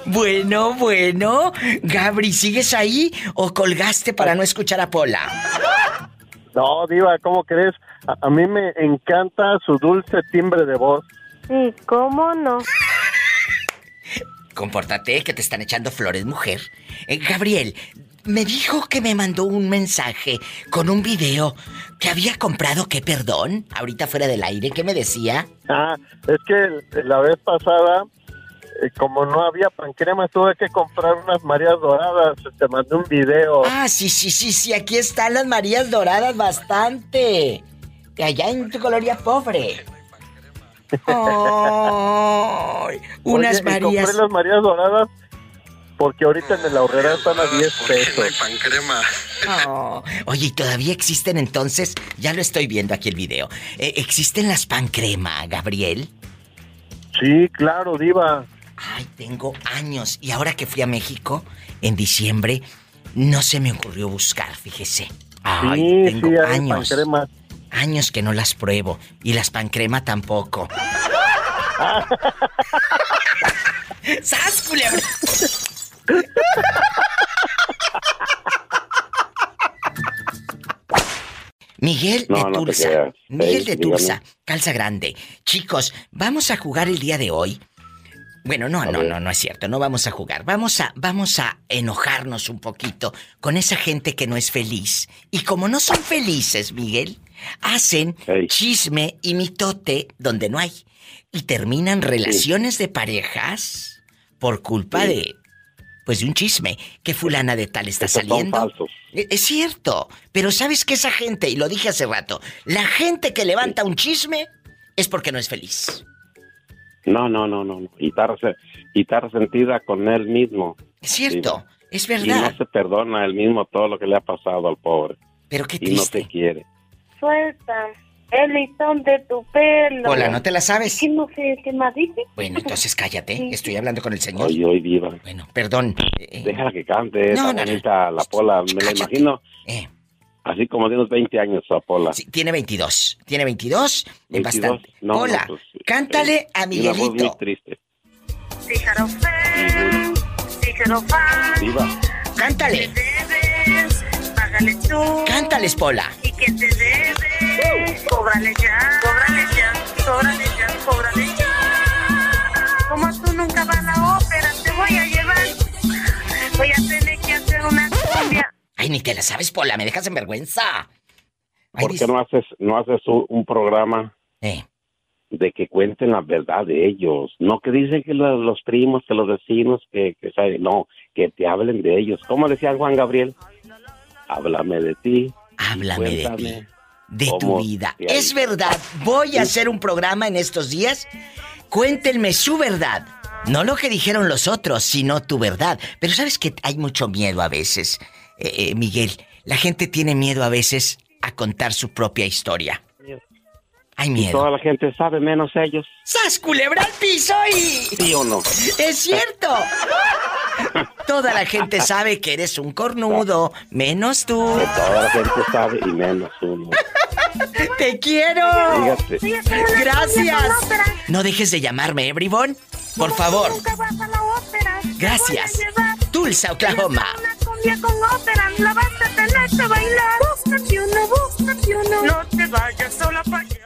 Bueno, bueno. Gabri, ¿sigues ahí o colgaste para no escuchar a Pola?
No, Diva, ¿cómo crees? A, a mí me encanta su dulce timbre de voz.
Sí, ¿cómo no?
Compórtate, que te están echando flores, mujer. Eh, Gabriel, me dijo que me mandó un mensaje con un video que había comprado, ¿qué perdón? Ahorita fuera del aire, ¿qué me decía?
Ah, es que la vez pasada, como no había pancrema, tuve que comprar unas Marías Doradas. Te mandé un video.
Ah, sí, sí, sí, sí, aquí están las Marías Doradas bastante. De allá en tu colonia pobre. Ay, unas
Oye, y
Marías.
compré las Marías Doradas porque ahorita en el ahorrera están a 10 pesos.
Oh, Oye, ¿y todavía existen entonces? Ya lo estoy viendo aquí el video. Eh, ¿Existen las pancrema, Gabriel?
Sí, claro, Diva.
Ay, tengo años. Y ahora que fui a México, en diciembre, no se me ocurrió buscar, fíjese. Ay,
sí,
tengo
sí,
años.
pancrema.
Años que no las pruebo. Y las pancrema tampoco. ¡Sas, culebra! Miguel
No,
de
no creas.
Miguel de. Tulsa, calza grande. Chicos, vamos a jugar el día de hoy. Bueno, no, no, no, no es cierto, no vamos a jugar. Vamos a, vamos a enojarnos un poquito con esa gente que no es feliz. Y como no son felices, Miguel, hacen chisme y mitote donde no hay. Y terminan relaciones de parejas por culpa de, pues de un chisme, que fulana de tal está
son
saliendo.
falsos.
E- Es cierto, pero ¿sabes que esa gente, y lo dije hace rato, la gente que levanta un chisme es porque no es feliz?
No, no, no, no. Y y está resentida con él mismo.
Es cierto, es
Y no
verdad.
se perdona él mismo todo lo que le ha pasado al pobre.
Pero qué
Y no
triste.
te quiere.
Suelta el listón de tu pelo.
Hola, ¿no te la sabes?
¿Qué no sé qué más dice?
Bueno, entonces cállate, estoy hablando con el señor.
Hoy, hoy, viva.
Bueno, perdón. eh,
Déjala que cante,
No, no, no.
la pola. Me la imagino.
Eh.
Así como de unos 20 años, la pola.
Sí, tiene 22. Tiene 22, es
22.
bastante.
No, no,
Hola,
pues,
cántale a
Y una voz muy
Miguelito.
triste.
Dígalo fe, dígalo fa.
Viva.
Cántale.
Debes, págale tú.
Cántales, Pola.
Y que te debe, cóbrale ya, cóbrale ya, cóbrale ya, cóbrale ya. Como tú nunca vas a la ópera, te voy a llevar. Voy a
Ay, ni te la sabes, Pola, me dejas en vergüenza. Ay,
¿Por qué no haces, no haces un, programa
Eh.
de que cuenten la verdad de ellos? No que dicen que lo- los primos, que los vecinos, que, que saben, no, que te hablen de ellos. ¿Cómo decía Juan Gabriel? Háblame de ti.
Háblame de ti, de tu vida. Es verdad, voy a hacer un programa en estos días. Cuéntenme su verdad. No lo que dijeron los otros, sino tu verdad. Pero sabes que hay mucho miedo a veces. Eh, eh, Miguel, la gente tiene miedo a veces a contar su propia historia. Hay
Y
miedo.
toda la gente sabe, menos ellos.
¡Sas, culebra al piso y...
¿Sí o no?
¡Es cierto! Toda la gente sabe que eres un cornudo, menos tú.
Toda la gente sabe y menos uno.
¡Te quiero!
Fíjate.
¡Gracias! No dejes de llamarme, ¿eh, bribón? Por favor. Gracias. Tulsa, Oklahoma.
Cumbia con ópera, la vas a tener que bailar. Búscate uno, búscate uno. No te vayas sola pa' allá.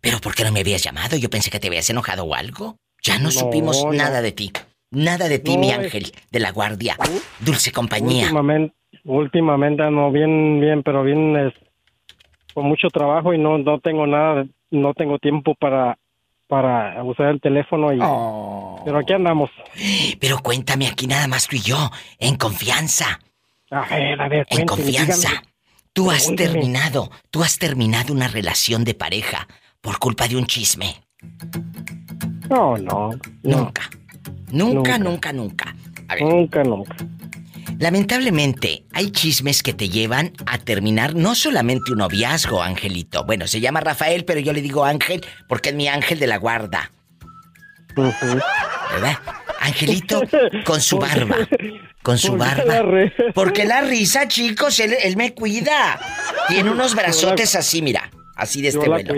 ¿Pero por qué no me habías llamado? Yo pensé que te habías enojado o algo. Ya no,
No,
supimos
no.
nada de ti. Nada de ti,
No,
mi
es-
ángel de la guardia. Dulce compañía.
Últimamente, últimamente ando bien, bien, pero bien es, con mucho trabajo y no, no tengo nada, no tengo tiempo para, para usar el teléfono y... Pero aquí andamos.
Pero cuéntame aquí nada más tú y yo, en confianza.
A ver, a ver,
En confianza.
dígame.
Tú has
Pregúnteme.
terminado, tú has terminado una relación de pareja por culpa de un chisme.
No, no.
Nunca. Nunca,
Nunca.
nunca, nunca. A ver,
Nunca, nunca.
Lamentablemente hay chismes que te llevan a terminar no solamente un noviazgo, Angelito. Bueno, se llama Rafael, pero yo le digo Ángel porque es mi ángel de la guarda. ¿Verdad? Angelito con su barba. Con su
¿Por qué
barba. Porque la risa, chicos, él, él me cuida. Tiene unos brazotes así, mira. Así de este vuelo.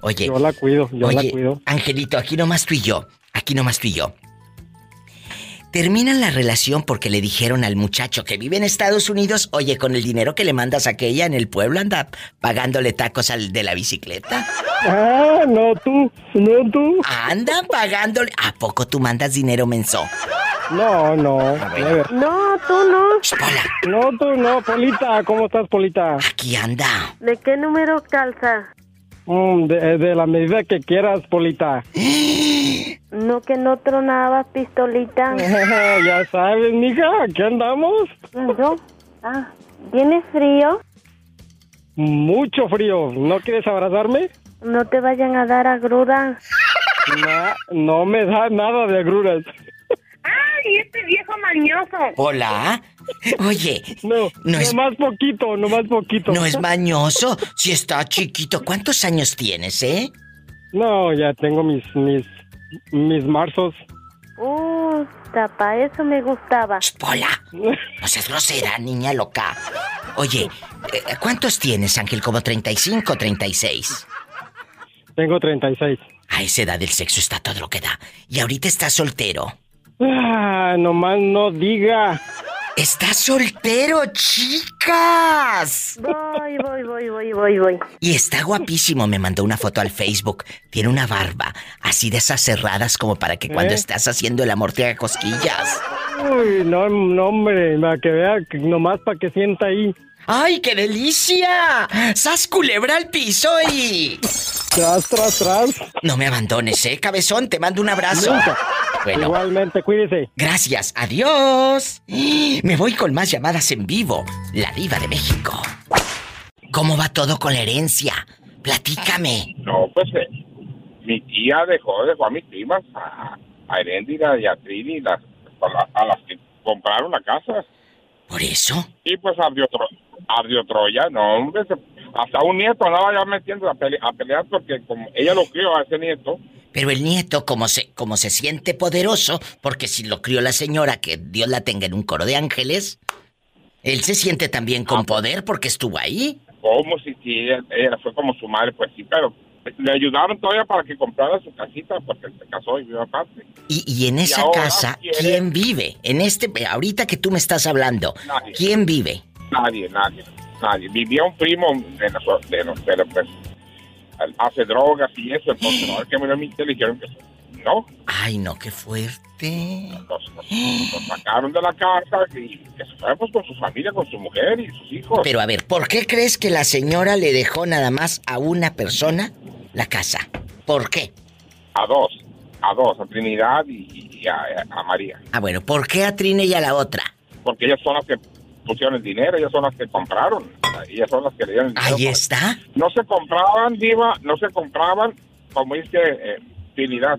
Oye.
Yo la cuido, yo la cuido.
Angelito, aquí nomás tú y yo. Aquí nomás tú y yo. Terminan la relación porque le dijeron al muchacho que vive en Estados Unidos, oye, con el dinero que le mandas a aquella en el pueblo anda pagándole tacos al de la bicicleta.
Ah, no tú, no tú.
Andan pagándole. ¿A poco tú mandas dinero menso?
No, no.
No, tú no.
No, tú no, Polita. ¿Cómo estás, Polita?
Aquí anda.
¿De qué número calza?
Mm, de, de la medida que quieras, Polita.
No que no tronaba pistolita.
ya sabes, mija, aquí andamos.
¿Yo? Ah, ¿tienes frío?
Mucho frío. ¿No quieres abrazarme?
No te vayan a dar agruras.
No, no me da nada de agruras.
¡Ay, este viejo mañoso!
Hola. Oye,
no,
no es
más poquito, no más poquito.
No es mañoso, si está chiquito. ¿Cuántos años tienes, eh?
No, ya tengo mis mis mis marzos.
Uh, tapa, eso me gustaba.
Pola. No seas grosera, niña loca. Oye, eh, ¿cuántos tienes, Ángel? ¿Como 35 36?
Tengo 36.
A esa edad el sexo está todo lo que da. Y ahorita estás soltero.
Ah, nomás no diga.
¡Estás soltero, chicas!
Voy, voy, voy, voy, voy, voy.
Y está guapísimo, me mandó una foto al Facebook. Tiene una barba, así de esas cerradas como para que cuando
¿Eh?
estás haciendo el amor te haga cosquillas.
Uy, no, no, hombre, para que vea, nomás para que sienta ahí.
¡Ay, qué delicia! ¡Sas culebra al piso y...
Tras, tras, tras.
No me abandones, ¿eh, cabezón? Te mando un abrazo.
Nunca.
Bueno.
Igualmente, cuídese.
Gracias, adiós. Me voy con más llamadas en vivo. La diva de México. ¿Cómo va todo con la herencia? Platícame.
No, pues eh, mi tía dejó, dejó a mis primas, a, a Heréndira y a Trini, las, a, la- a las que compraron la casa.
¿Por eso?
Y pues ardió, Tro- ardió Troya, no, hombre, se- hasta un nieto andaba ya metiendo a, pele- a pelear porque como ella lo crió a ese nieto,
Pero el nieto, como se, como se siente poderoso, porque si lo crió la señora, que Dios la tenga en un coro de ángeles, él se siente también con poder porque estuvo ahí.
como si, si ella, ella fue como su madre, pues sí, pero le ayudaron todavía para que comprara su casita porque se casó y vivió aparte.
Y, y en
Y
esa
ahora
casa, ¿quién vive? En este, ahorita que tú me estás hablando,
Nadie.
¿quién vive?
Nadie, nadie, nadie. Vivía un primo de nosotros, de nos- pero pues hace drogas y eso, entonces no, es que me le dijeron que no,
Ay, no, qué fuerte.
nos, sacaron de la casa y que se pues, con su familia, con su mujer y sus hijos.
Pero a ver, ¿por qué crees que la señora le dejó nada más a una persona la casa? ¿Por qué?
A dos, a dos, a Trinidad y, y a, a María.
Ah, bueno, ¿por qué a Trina y a la otra?
Porque ellas son las que pusieron el dinero, ellas son las que compraron, ellas son las que le dieron el dinero.
Ahí está.
No se compraban, Diva, no se compraban, como dice eh, Trinidad,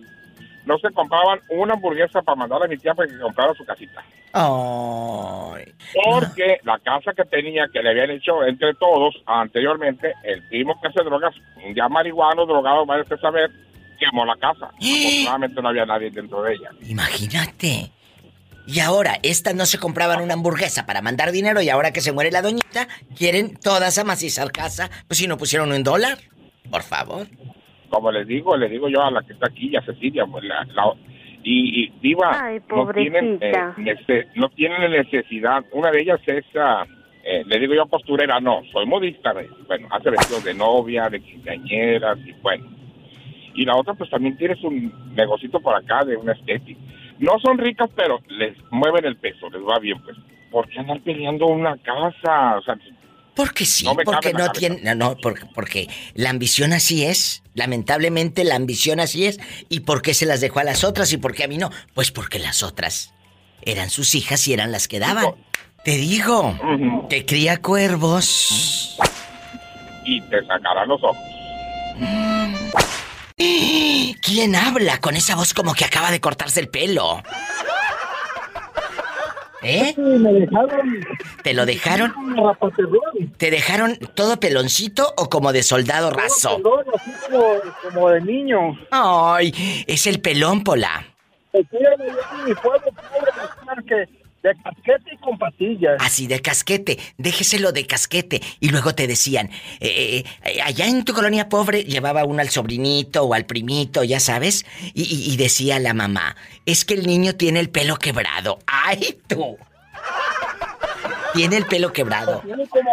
no se compraban una hamburguesa para mandarle a mi tía para que comprara su casita.
Ay.
Porque la casa que tenía, que le habían hecho entre todos anteriormente, el primo que hace drogas, día marihuano, drogado, vaya a saber, quemó la casa. Afortunadamente no había nadie dentro de ella.
Imagínate. Y ahora, estas no se compraban una hamburguesa para mandar dinero y ahora que se muere la doñita, quieren todas amacizar casa, pues si no pusieron un dólar. Por favor.
Como les digo, les digo yo a la que está aquí, a Cecilia, pues la, la- y, y Diva,
Ay,
no tienen, eh, nece- no tienen necesidad. Una de ellas es, ah, eh, le digo yo posturera, no, soy modista. ¿ves? Bueno, hace vestidos de novia, de quinceañeras y bueno. Y la otra pues también tiene su negocito por acá de una estética. No son ricas, pero les mueven el peso, les va bien pues. ¿Por qué andar peleando una casa? O sea,
Porque sí,
No
porque no tiene, no, no, porque, porque la ambición así es. Lamentablemente la ambición así es. ¿Y por qué se las dejó a las otras y por qué a mí no? Pues porque las otras eran sus hijas y eran las que daban. Te digo, que cría cuervos.
y te sacarán los ojos.
¿Quién habla con esa voz como que acaba de cortarse el pelo? ¿Eh?
Me dejaron.
¿Te lo dejaron? ¿Te dejaron todo peloncito o como de soldado raso?
Así como, como de niño.
Ay, es el pelón, Pola.
Mi pueblo, pobre, que de casquete y con patillas.
Así de casquete, déjeselo de casquete. Y luego te decían, eh, eh, allá en tu colonia pobre llevaba uno al sobrinito o al primito, ya sabes, y, y- y decía la mamá, es que el niño tiene el pelo quebrado. ¡Ay, tú! Tiene el pelo quebrado.
Tiene como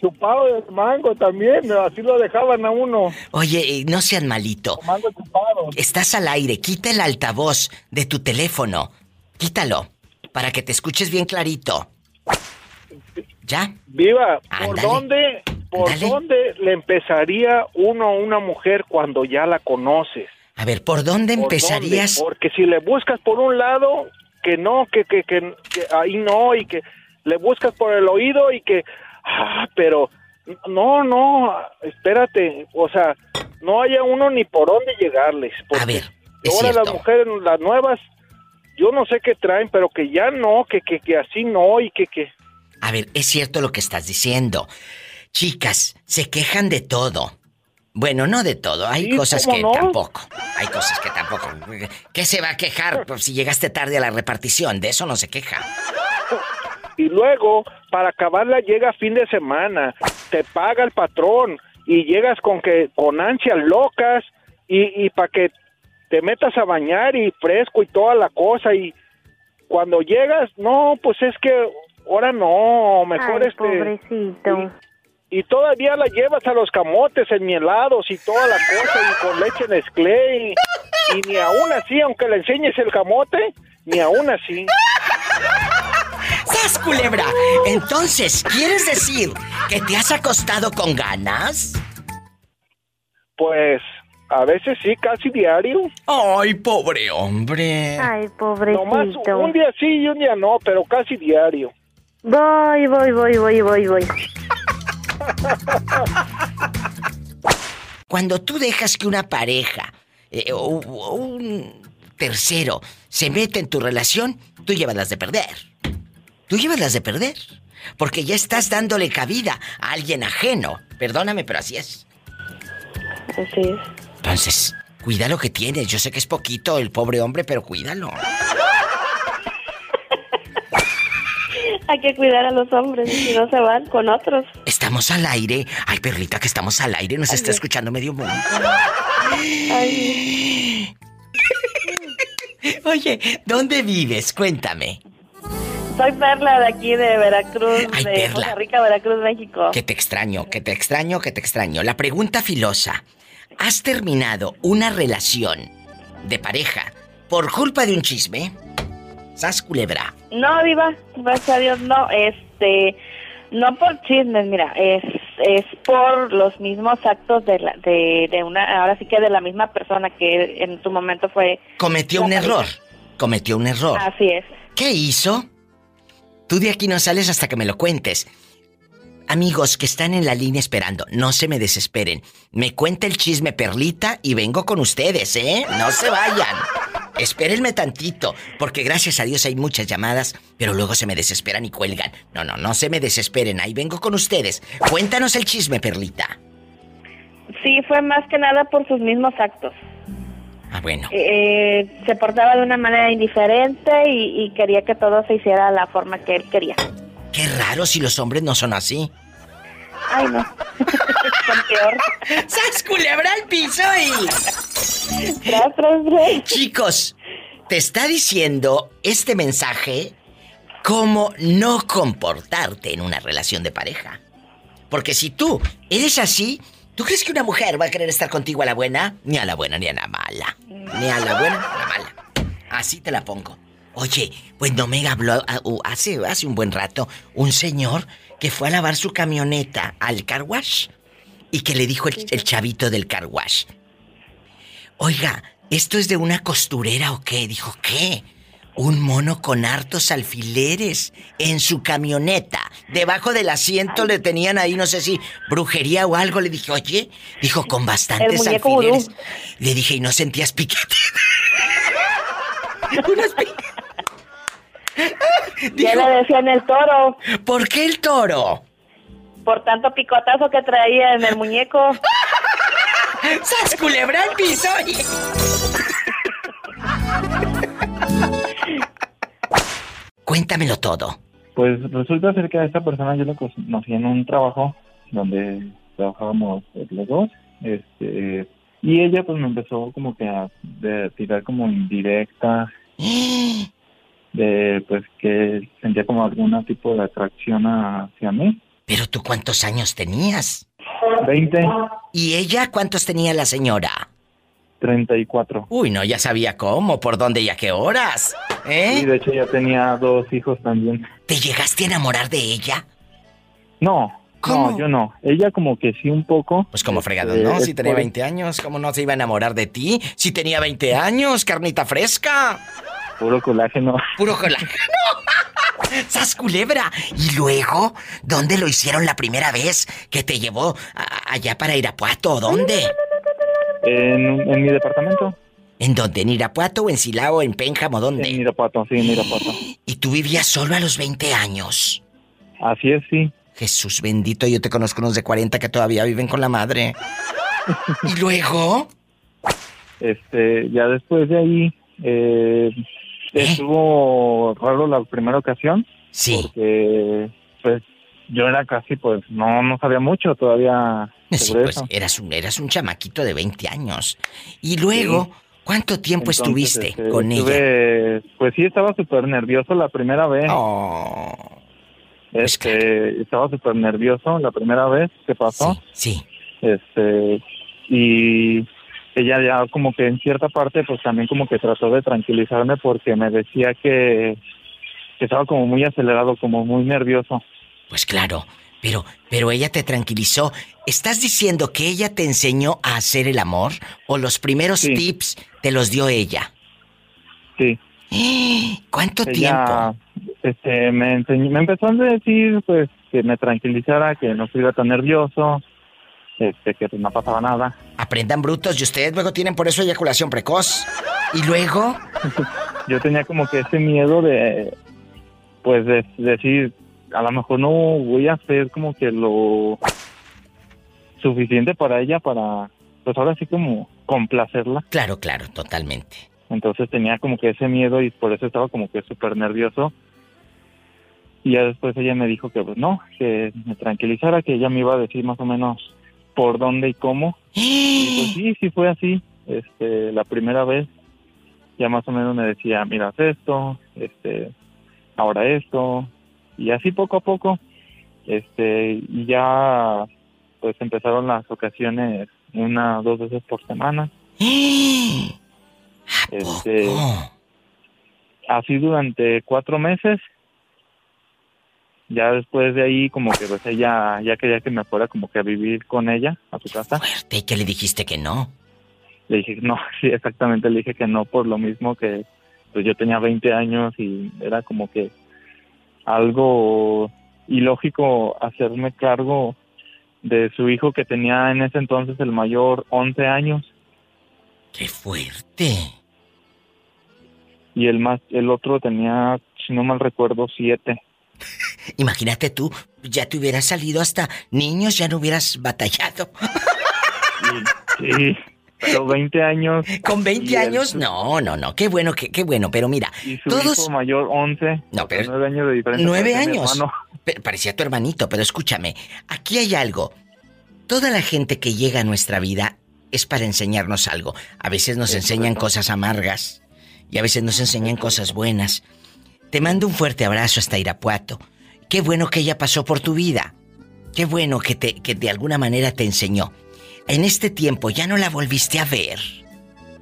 chupado de mango también, así lo dejaban a uno.
Oye, eh, no sean malito.
Mango chupado.
Estás al aire, quita el altavoz de tu teléfono. Quítalo, para que te escuches bien clarito. ¿Ya?
Viva, ¿por dónde, por dónde le empezaría uno a una mujer cuando ya la conoces?
A ver, ¿por dónde
¿Por
empezarías?
dónde? Porque si le buscas por un lado, que no, que, que, que, que ahí no, y que le buscas por el oído y que, ah, pero no, no, espérate, o sea, no haya uno ni por dónde llegarles. A ver,
es
ahora las mujeres, las nuevas, yo no sé qué traen, pero que ya no, que, que, que así no, y que, que,
A ver, es cierto lo que estás diciendo. Chicas, se quejan de todo. Bueno, no de todo, hay
Sí,
cosas
¿cómo
que
no?
tampoco. Hay cosas que tampoco. ¿Qué se va a quejar por si llegaste tarde a la repartición? De eso no se queja.
y luego para acabarla llega fin de semana, te paga el patrón y llegas con que con ansias locas y, y para que te metas a bañar y fresco y toda la cosa y cuando llegas, no, pues es que ahora no, mejor
Ay,
este
pobrecito.
y todavía la llevas a los camotes enmielados y toda la cosa y con leche Nestlé y, y ni aún así, aunque le enseñes el camote, ni aún así.
¡Sas, culebra! Entonces, ¿quieres decir que te has acostado con ganas?
Pues a veces sí, casi diario.
Ay, pobre hombre.
Ay,
Nomás
pobrecito.
un día sí y un día no, pero casi diario.
Voy, voy, voy, voy, voy, voy.
Cuando tú dejas que una pareja eh, o, o un tercero se mete en tu relación, tú llevas las de perder. Tú llevas las de perder. Porque ya estás dándole cabida a alguien ajeno. Perdóname, pero así es.
Así es.
Entonces, cuida lo que tienes. Yo sé que es poquito el pobre hombre, pero cuídalo.
Hay que cuidar a los hombres y si no se van con otros.
Estamos al aire. Ay, perrita, que estamos al aire. Nos está escuchando medio mundo. Oye, ¿dónde vives? Cuéntame.
Soy Perla de aquí de Veracruz,
Ay,
de
Perla.
Costa Rica, Veracruz, México.
Que te extraño, que te extraño, que te extraño. La pregunta filosa. ¿Has terminado una relación de pareja por culpa de un chisme? ¿Sas culebra?
No, Diva, gracias a Dios, no. Este, no por chismes, mira, es, es por los mismos actos de, la, de, de una, ahora sí que de la misma persona que en su momento fue.
Cometió un error. Cometió un error.
Así es.
¿Qué hizo? Tú de aquí no sales hasta que me lo cuentes. Amigos que están en la línea esperando, no se me desesperen. Me cuenta el chisme Perlita y vengo con ustedes, ¿eh? No se vayan. espérenme tantito, porque gracias a Dios hay muchas llamadas, pero luego se me desesperan y cuelgan. No, no, no se me desesperen, ahí vengo con ustedes. Cuéntanos el chisme, Perlita.
Sí, fue más que nada por sus mismos actos.
Ah, bueno.
Eh, se portaba de una manera indiferente y, y quería que todo se hiciera de la forma que él quería.
Qué raro si los hombres no son así.
Ay, no. Son peor.
¡Sas culebra al piso y...
Tras, tras, tras.
Chicos, te está diciendo este mensaje cómo no comportarte en una relación de pareja. Porque si tú eres así, ¿tú crees que una mujer va a querer estar contigo a la buena? Ni a la buena ni a la mala. Ni a la buena ni a la mala. Así te la pongo. Oye, pues no me habló hace, hace un buen rato un señor que fue a lavar su camioneta al car wash y que le dijo el, el chavito del car wash. Oiga, ¿esto es de una costurera o qué? Dijo, ¿qué? Un mono con hartos alfileres en su camioneta. Debajo del asiento le tenían ahí, no sé si brujería o algo. Le dije, oye, dijo, con bastantes alfileres. Le dije, ¿y no sentías piquete? Unas
Ya le decían el toro.
¿Por qué el toro?
Por tanto picotazo que traía en el muñeco.
¡Sas culebra al piso! Cuéntamelo todo.
Pues resulta ser que a esta persona yo la conocí en un trabajo donde trabajábamos los dos, este, y ella pues me empezó como que a de- tirar como indirecta de pues que sentía como algún tipo de atracción hacia mí.
¿Pero tú cuántos años tenías?
20,
¿Y ella cuántos tenía la señora?
34.
Uy, no, ya sabía cómo, por dónde y a qué horas. ¿Eh?
Y de hecho ya tenía dos hijos también.
¿Te llegaste a enamorar de ella?
No,
¿Cómo?
no, yo no. Ella como que sí un poco.
Pues como fregado,
Este,
¿no?
es
Si tenía
por-
20 años, ¿cómo no se iba a enamorar de ti? Si tenía 20 años, carnita fresca.
Puro colágeno.
Puro colágeno. ¡Sas culebra! ¿Y luego? ¿Dónde lo hicieron la primera vez? ¿Que te llevó a- allá para Irapuato? ¿O dónde?
En, en mi departamento.
¿En dónde? ¿En Irapuato o en Silao, en Pénjamo? ¿Dónde?
En Irapuato, sí, en Irapuato.
¿Y tú vivías solo a los 20 años?
Así es, sí.
Jesús bendito, yo te conozco unos de 40 que todavía viven con la madre. ¿Y luego?
Este, ya después de ahí, eh, estuvo raro la primera ocasión.
Sí.
Porque, pues, yo era casi, pues, no, no sabía mucho todavía
Sí,
sobre
pues
eso.
eras un, eras un chamaquito de 20 años. ¿Y luego? ¿Cuánto tiempo
Entonces,
estuviste
este,
con ella?
estuve- Pues sí, estaba súper nervioso la primera vez.
Oh.
Este, estaba súper nervioso la primera vez que pasó.
Sí.
Este, y ella ya como que en cierta parte pues también como que trató de tranquilizarme porque me decía que, que estaba como muy acelerado, como muy nervioso.
Pues claro, pero, pero ella te tranquilizó. ¿Estás diciendo que ella te enseñó a hacer el amor? ¿O los primeros tips te los dio ella?
Sí.
¿Cuánto
Ella,
tiempo?
Este, me, enseñó- me empezó a decir pues que me tranquilizara, que no estuviera tan nervioso, este, que no pasaba nada.
Aprendan brutos y ustedes luego tienen por eso eyaculación precoz. ¿Y luego?
Yo tenía como que ese miedo de, pues, de, decir, a lo mejor no voy a hacer como que lo suficiente para ella para, pues ahora sí como complacerla.
Claro, claro, totalmente.
Entonces tenía como que ese miedo y por eso estaba como que súper nervioso. Y ya después ella me dijo que pues no, que me tranquilizara, que ella me iba a decir más o menos por dónde y cómo. Y pues sí, sí fue así. Este, la primera vez ya más o menos me decía, mira, haz esto, este, ahora esto, y así poco a poco, este, y ya pues empezaron las ocasiones una dos veces por semana. Este, así durante cuatro meses. Ya después de ahí, como que pues ella ya quería que me fuera como que a vivir con ella a su casa.
¿Y que le dijiste que no?
Le dije, no, sí, exactamente, le dije que no por lo mismo que pues yo tenía 20 años y era como que algo ilógico hacerme cargo de su hijo que tenía en ese entonces el mayor 11 años.
¡Qué fuerte!
y el más el otro tenía, si no mal recuerdo, siete.
Imagínate tú, ya te hubieras salido hasta niños, ya no hubieras batallado.
Sí, pero 20 años.
Con 20
y el-
años, no, no, no, qué bueno, qué, qué bueno, pero mira,
Y su
todos...
hijo mayor, 11.
No, pero-
Nueve años de diferencia.
Nueve
parecía mi
años.
hermano.
Pe- Parecía tu hermanito, pero escúchame, aquí hay algo. Toda la gente que llega a nuestra vida es para enseñarnos algo. A veces nos enseñan cosas amargas y a veces nos enseñan cosas buenas. Te mando un fuerte abrazo hasta Irapuato. Qué bueno que ella pasó por tu vida. Qué bueno que, te, que de alguna manera te enseñó. En este tiempo ya no la volviste a ver.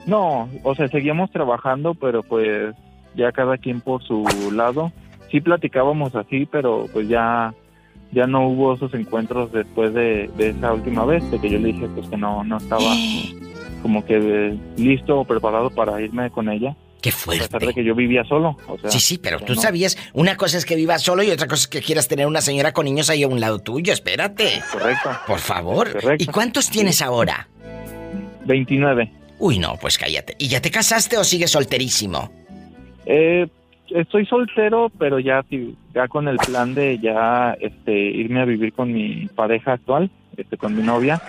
No, o sea, seguíamos trabajando, pero pues ya cada quien por su lado. Sí platicábamos así, pero pues ya ya no hubo esos encuentros después de, de esa última vez, de que yo le dije pues que no no estaba como que listo o preparado para irme con ella.
Qué
A
fuerte.
pesar de que yo vivía solo, o sea.
Sí, sí, pero tú
no.
sabías, una cosa es que vivas solo y otra cosa es que quieras tener una señora con niños ahí a un lado tuyo, espérate.
Correcto.
Por favor.
Correcto.
¿Y cuántos tienes ahora?
29.
Uy, no, pues cállate. ¿Y ya te casaste o sigues solterísimo?
Eh, estoy soltero, pero ya ya con el plan de ya este irme a vivir con mi pareja actual, este con mi novia.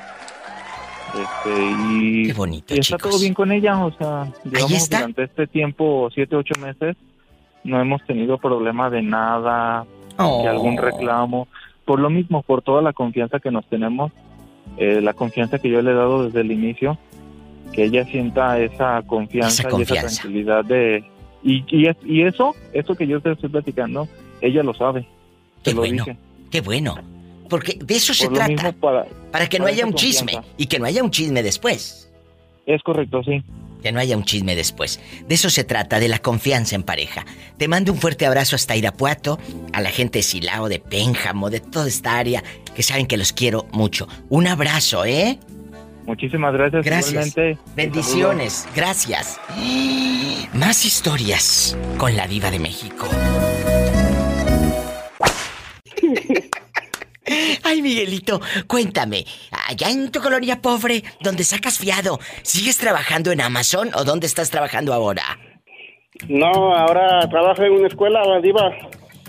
Este y,
Qué bonito,
y está
chicos.
todo bien con ella, o sea, llevamos durante este tiempo, siete, ocho meses, no hemos tenido problema de nada,
Oh.
de algún reclamo, por lo mismo, por toda la confianza que nos tenemos, eh, la confianza que yo le he dado desde el inicio, que ella sienta esa confianza,
Esa
y
confianza.
esa tranquilidad de y, y, y eso, eso que yo te estoy platicando, ella lo sabe,
Qué
te lo
bueno.
dije.
Qué bueno. Porque de eso se trata.
para,
Para que no haya un chisme. Y que no haya un chisme después.
Es correcto, sí.
Que no haya un chisme después. De eso se trata, de la confianza en pareja. Te mando un fuerte abrazo hasta Irapuato, a la gente de Silao, de Pénjamo, de toda esta área, que saben que los quiero mucho. Un abrazo, ¿eh?
Muchísimas gracias.
Gracias.
igualmente.
Bendiciones, gracias. Más historias con la diva de México. Ay, Miguelito, cuéntame, allá en tu colonia pobre, donde sacas fiado, ¿sigues trabajando en Amazon o dónde estás trabajando ahora?
No, ahora trabajo en una escuela, Diva,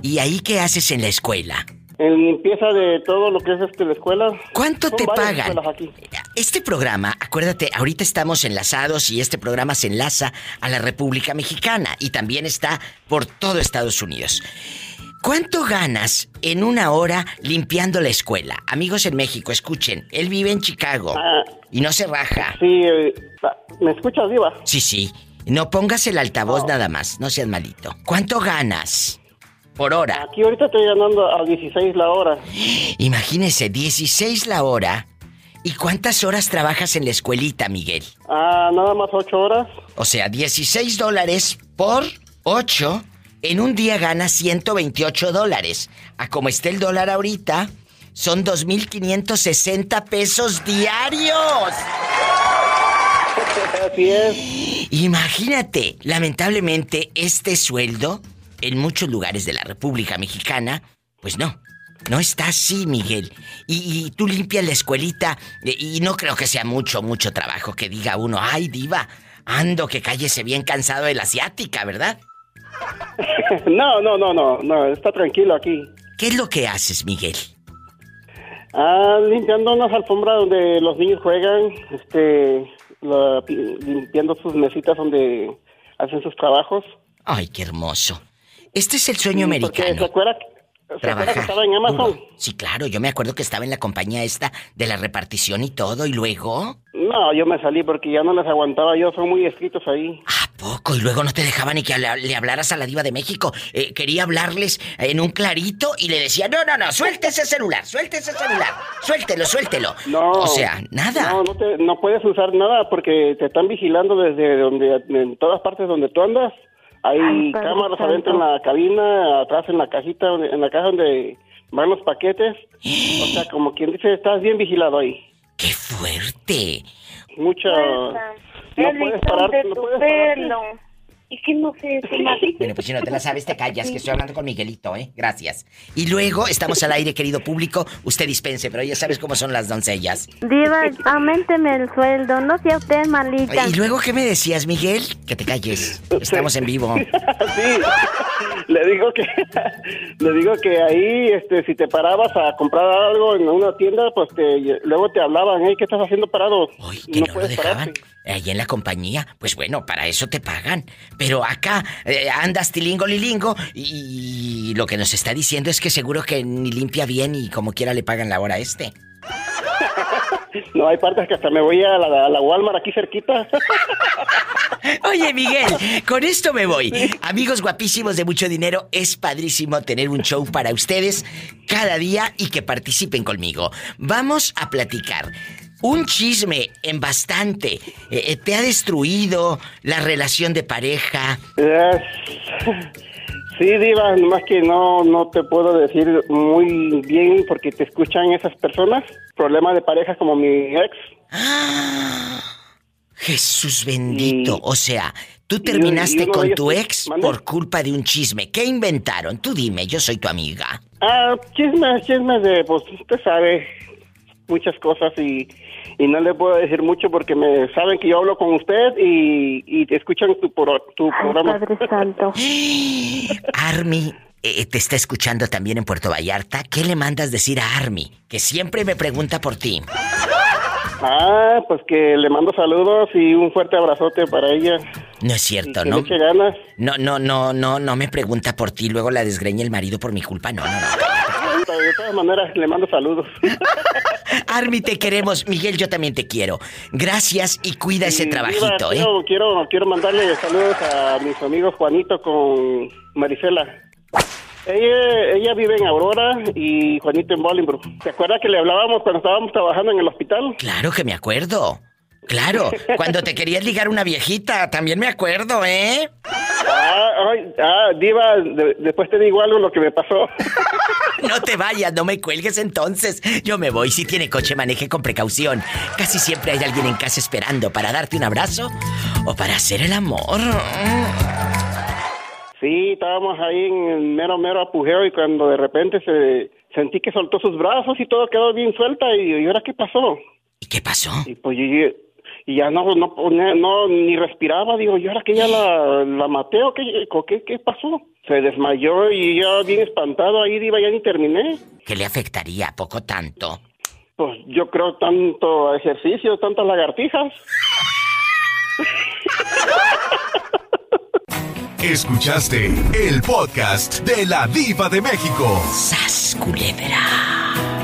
¿Y ahí qué haces en la escuela?
en limpieza de todo lo que es este, la escuela.
¿Cuánto
Son
te pagan?
aquí.
Este programa, acuérdate, ahorita estamos enlazados y este programa se enlaza a la República Mexicana y también está por todo Estados Unidos. ¿Cuánto ganas en una hora limpiando la escuela? Amigos en México, escuchen, él vive en Chicago y no se raja.
Sí, eh, ¿me escuchas, Diva?
Sí, sí. No pongas el altavoz nada más, no seas malito. ¿Cuánto ganas por hora?
Aquí ahorita estoy ganando a 16 la hora.
Imagínese, 16 la hora. ¿Y cuántas horas trabajas en la escuelita, Miguel?
Ah, nada más 8 horas.
O sea, 16 dólares por 8. En un día ganas 128 dólares. A como está el dólar ahorita, son 2.560 pesos diarios.
Así es.
Imagínate, lamentablemente este sueldo en muchos lugares de la República Mexicana, pues no, no está así, Miguel. Y, y tú limpias la escuelita eh, y no creo que sea mucho, mucho trabajo que diga uno, ay diva, ando que cállese bien cansado de la asiática, ¿verdad?
No, no, no, no, no, está tranquilo aquí.
¿Qué es lo que haces, Miguel?
Ah, limpiando unas alfombras donde los niños juegan, este, la- limpiando sus mesitas donde hacen sus trabajos.
Ay, qué hermoso. Este es el sueño
Sí,
americano.
¿Se acuerda, se acuerda
Trabajar
estaba en Amazon?
duro. Sí, claro, yo me acuerdo que estaba en la compañía esta de la repartición y todo, y luego...
No, yo me salí porque ya no les aguantaba, yo son muy escritos ahí.
Poco, y luego no te dejaba ni que le, le hablaras a la diva de México. Eh, quería hablarles en un clarito y le decía, no, no, no, suelte ese celular, suelte ese celular, suéltelo, suéltelo.
No.
O sea, nada.
No, no, te- no puedes usar nada porque te están vigilando desde donde, en todas partes donde tú andas. Hay
Ay,
cámaras
Santo.
adentro en la cabina, atrás en la cajita, donde- en la caja donde van los paquetes. O sea, como quien dice, estás bien vigilado ahí.
¡Qué fuerte!
Mucha... No puedes parar, no puedes pararte.
Es que no sé, se me hace-
Bueno, pues si no te la sabes, te callas, que estoy hablando con Miguelito, ¿eh? Gracias. Y luego estamos al aire, querido público. Usted dispense, pero ya sabes cómo son las doncellas.
Diva, aumenteme el sueldo, no sea usted malita.
¿Y luego qué me decías, Miguel? Que te calles. Estamos en vivo.
Sí, le digo que le digo que ahí este si te parabas a comprar algo en una tienda pues te luego te hablaban hey qué estás haciendo parado
Que no, lo dejaban. Ahí en la compañía, pues bueno, para eso te pagan. Pero acá eh, andas tilingo lilingo y, y lo que nos está diciendo es que seguro que ni limpia bien y como quiera le pagan la hora a este.
no hay partes que hasta me voy a la, a la Walmart aquí cerquita
Oye, Miguel, con esto me voy. Amigos guapísimos de mucho dinero, es padrísimo tener un show para ustedes cada día y que participen conmigo. Vamos a platicar. Un chisme en bastante. eh, eh, ¿Te ha destruido la relación de pareja?
Sí, Diva, más que no, no te puedo decir muy bien porque te escuchan esas personas. Problemas de pareja como mi ex.
Jesús bendito. O sea, tú terminaste con tu ex
¿Mande?
por culpa de un chisme. ¿Qué inventaron? Tú dime, yo soy tu amiga.
Ah, chismes, chismes de, pues, usted sabe muchas cosas y, y no le puedo decir mucho porque me saben que yo hablo con usted y, y te escuchan tu, pro- tu programa.
Padre Santo.
Army eh, te está escuchando también en Puerto Vallarta. ¿Qué le mandas decir a Army? Que siempre me pregunta por ti.
Ah, pues que le mando saludos y un fuerte abrazote para ella.
No es cierto, ¿no?
ganas.
No, no, no, no, no me pregunta por ti, luego la desgreña el marido por mi culpa. No, no, no.
De todas maneras, le mando saludos.
Army, te queremos. Miguel, yo también te quiero. Gracias y cuida ese trabajito, ¿eh?
Quiero, quiero, quiero mandarle saludos a mis amigos Juanito con Marisela. Ella, ella vive en Aurora y Juanito en Bolingbrook. ¿Se acuerda que le hablábamos cuando estábamos trabajando en el hospital?
Claro que me acuerdo. Claro, cuando te querías ligar una viejita, también me acuerdo, ¿eh?
Ah, ay, ah, Diva, de- después te digo algo lo que me pasó.
No te vayas, no me cuelgues entonces. Yo me voy. Si tiene coche, maneje con precaución. Casi siempre hay alguien en casa esperando para darte un abrazo o para hacer el amor.
Sí, estábamos ahí en el mero, mero apugeo y cuando de repente se sentí que soltó sus brazos y todo quedó bien suelta y, ¿y ahora qué pasó?
¿Y qué pasó?
Y pues yo- y ya no, no, ponía- no, ni respiraba, digo, ¿y ahora que ya la, la maté o qué, qué, qué pasó? Se desmayó y ya bien espantado ahí, iba ya ni terminé.
¿Qué le afectaría? ¿Poco tanto?
Pues yo creo tanto ejercicio, tantas lagartijas.
Escuchaste el podcast de la Diva de México.
¡Sas, culebra!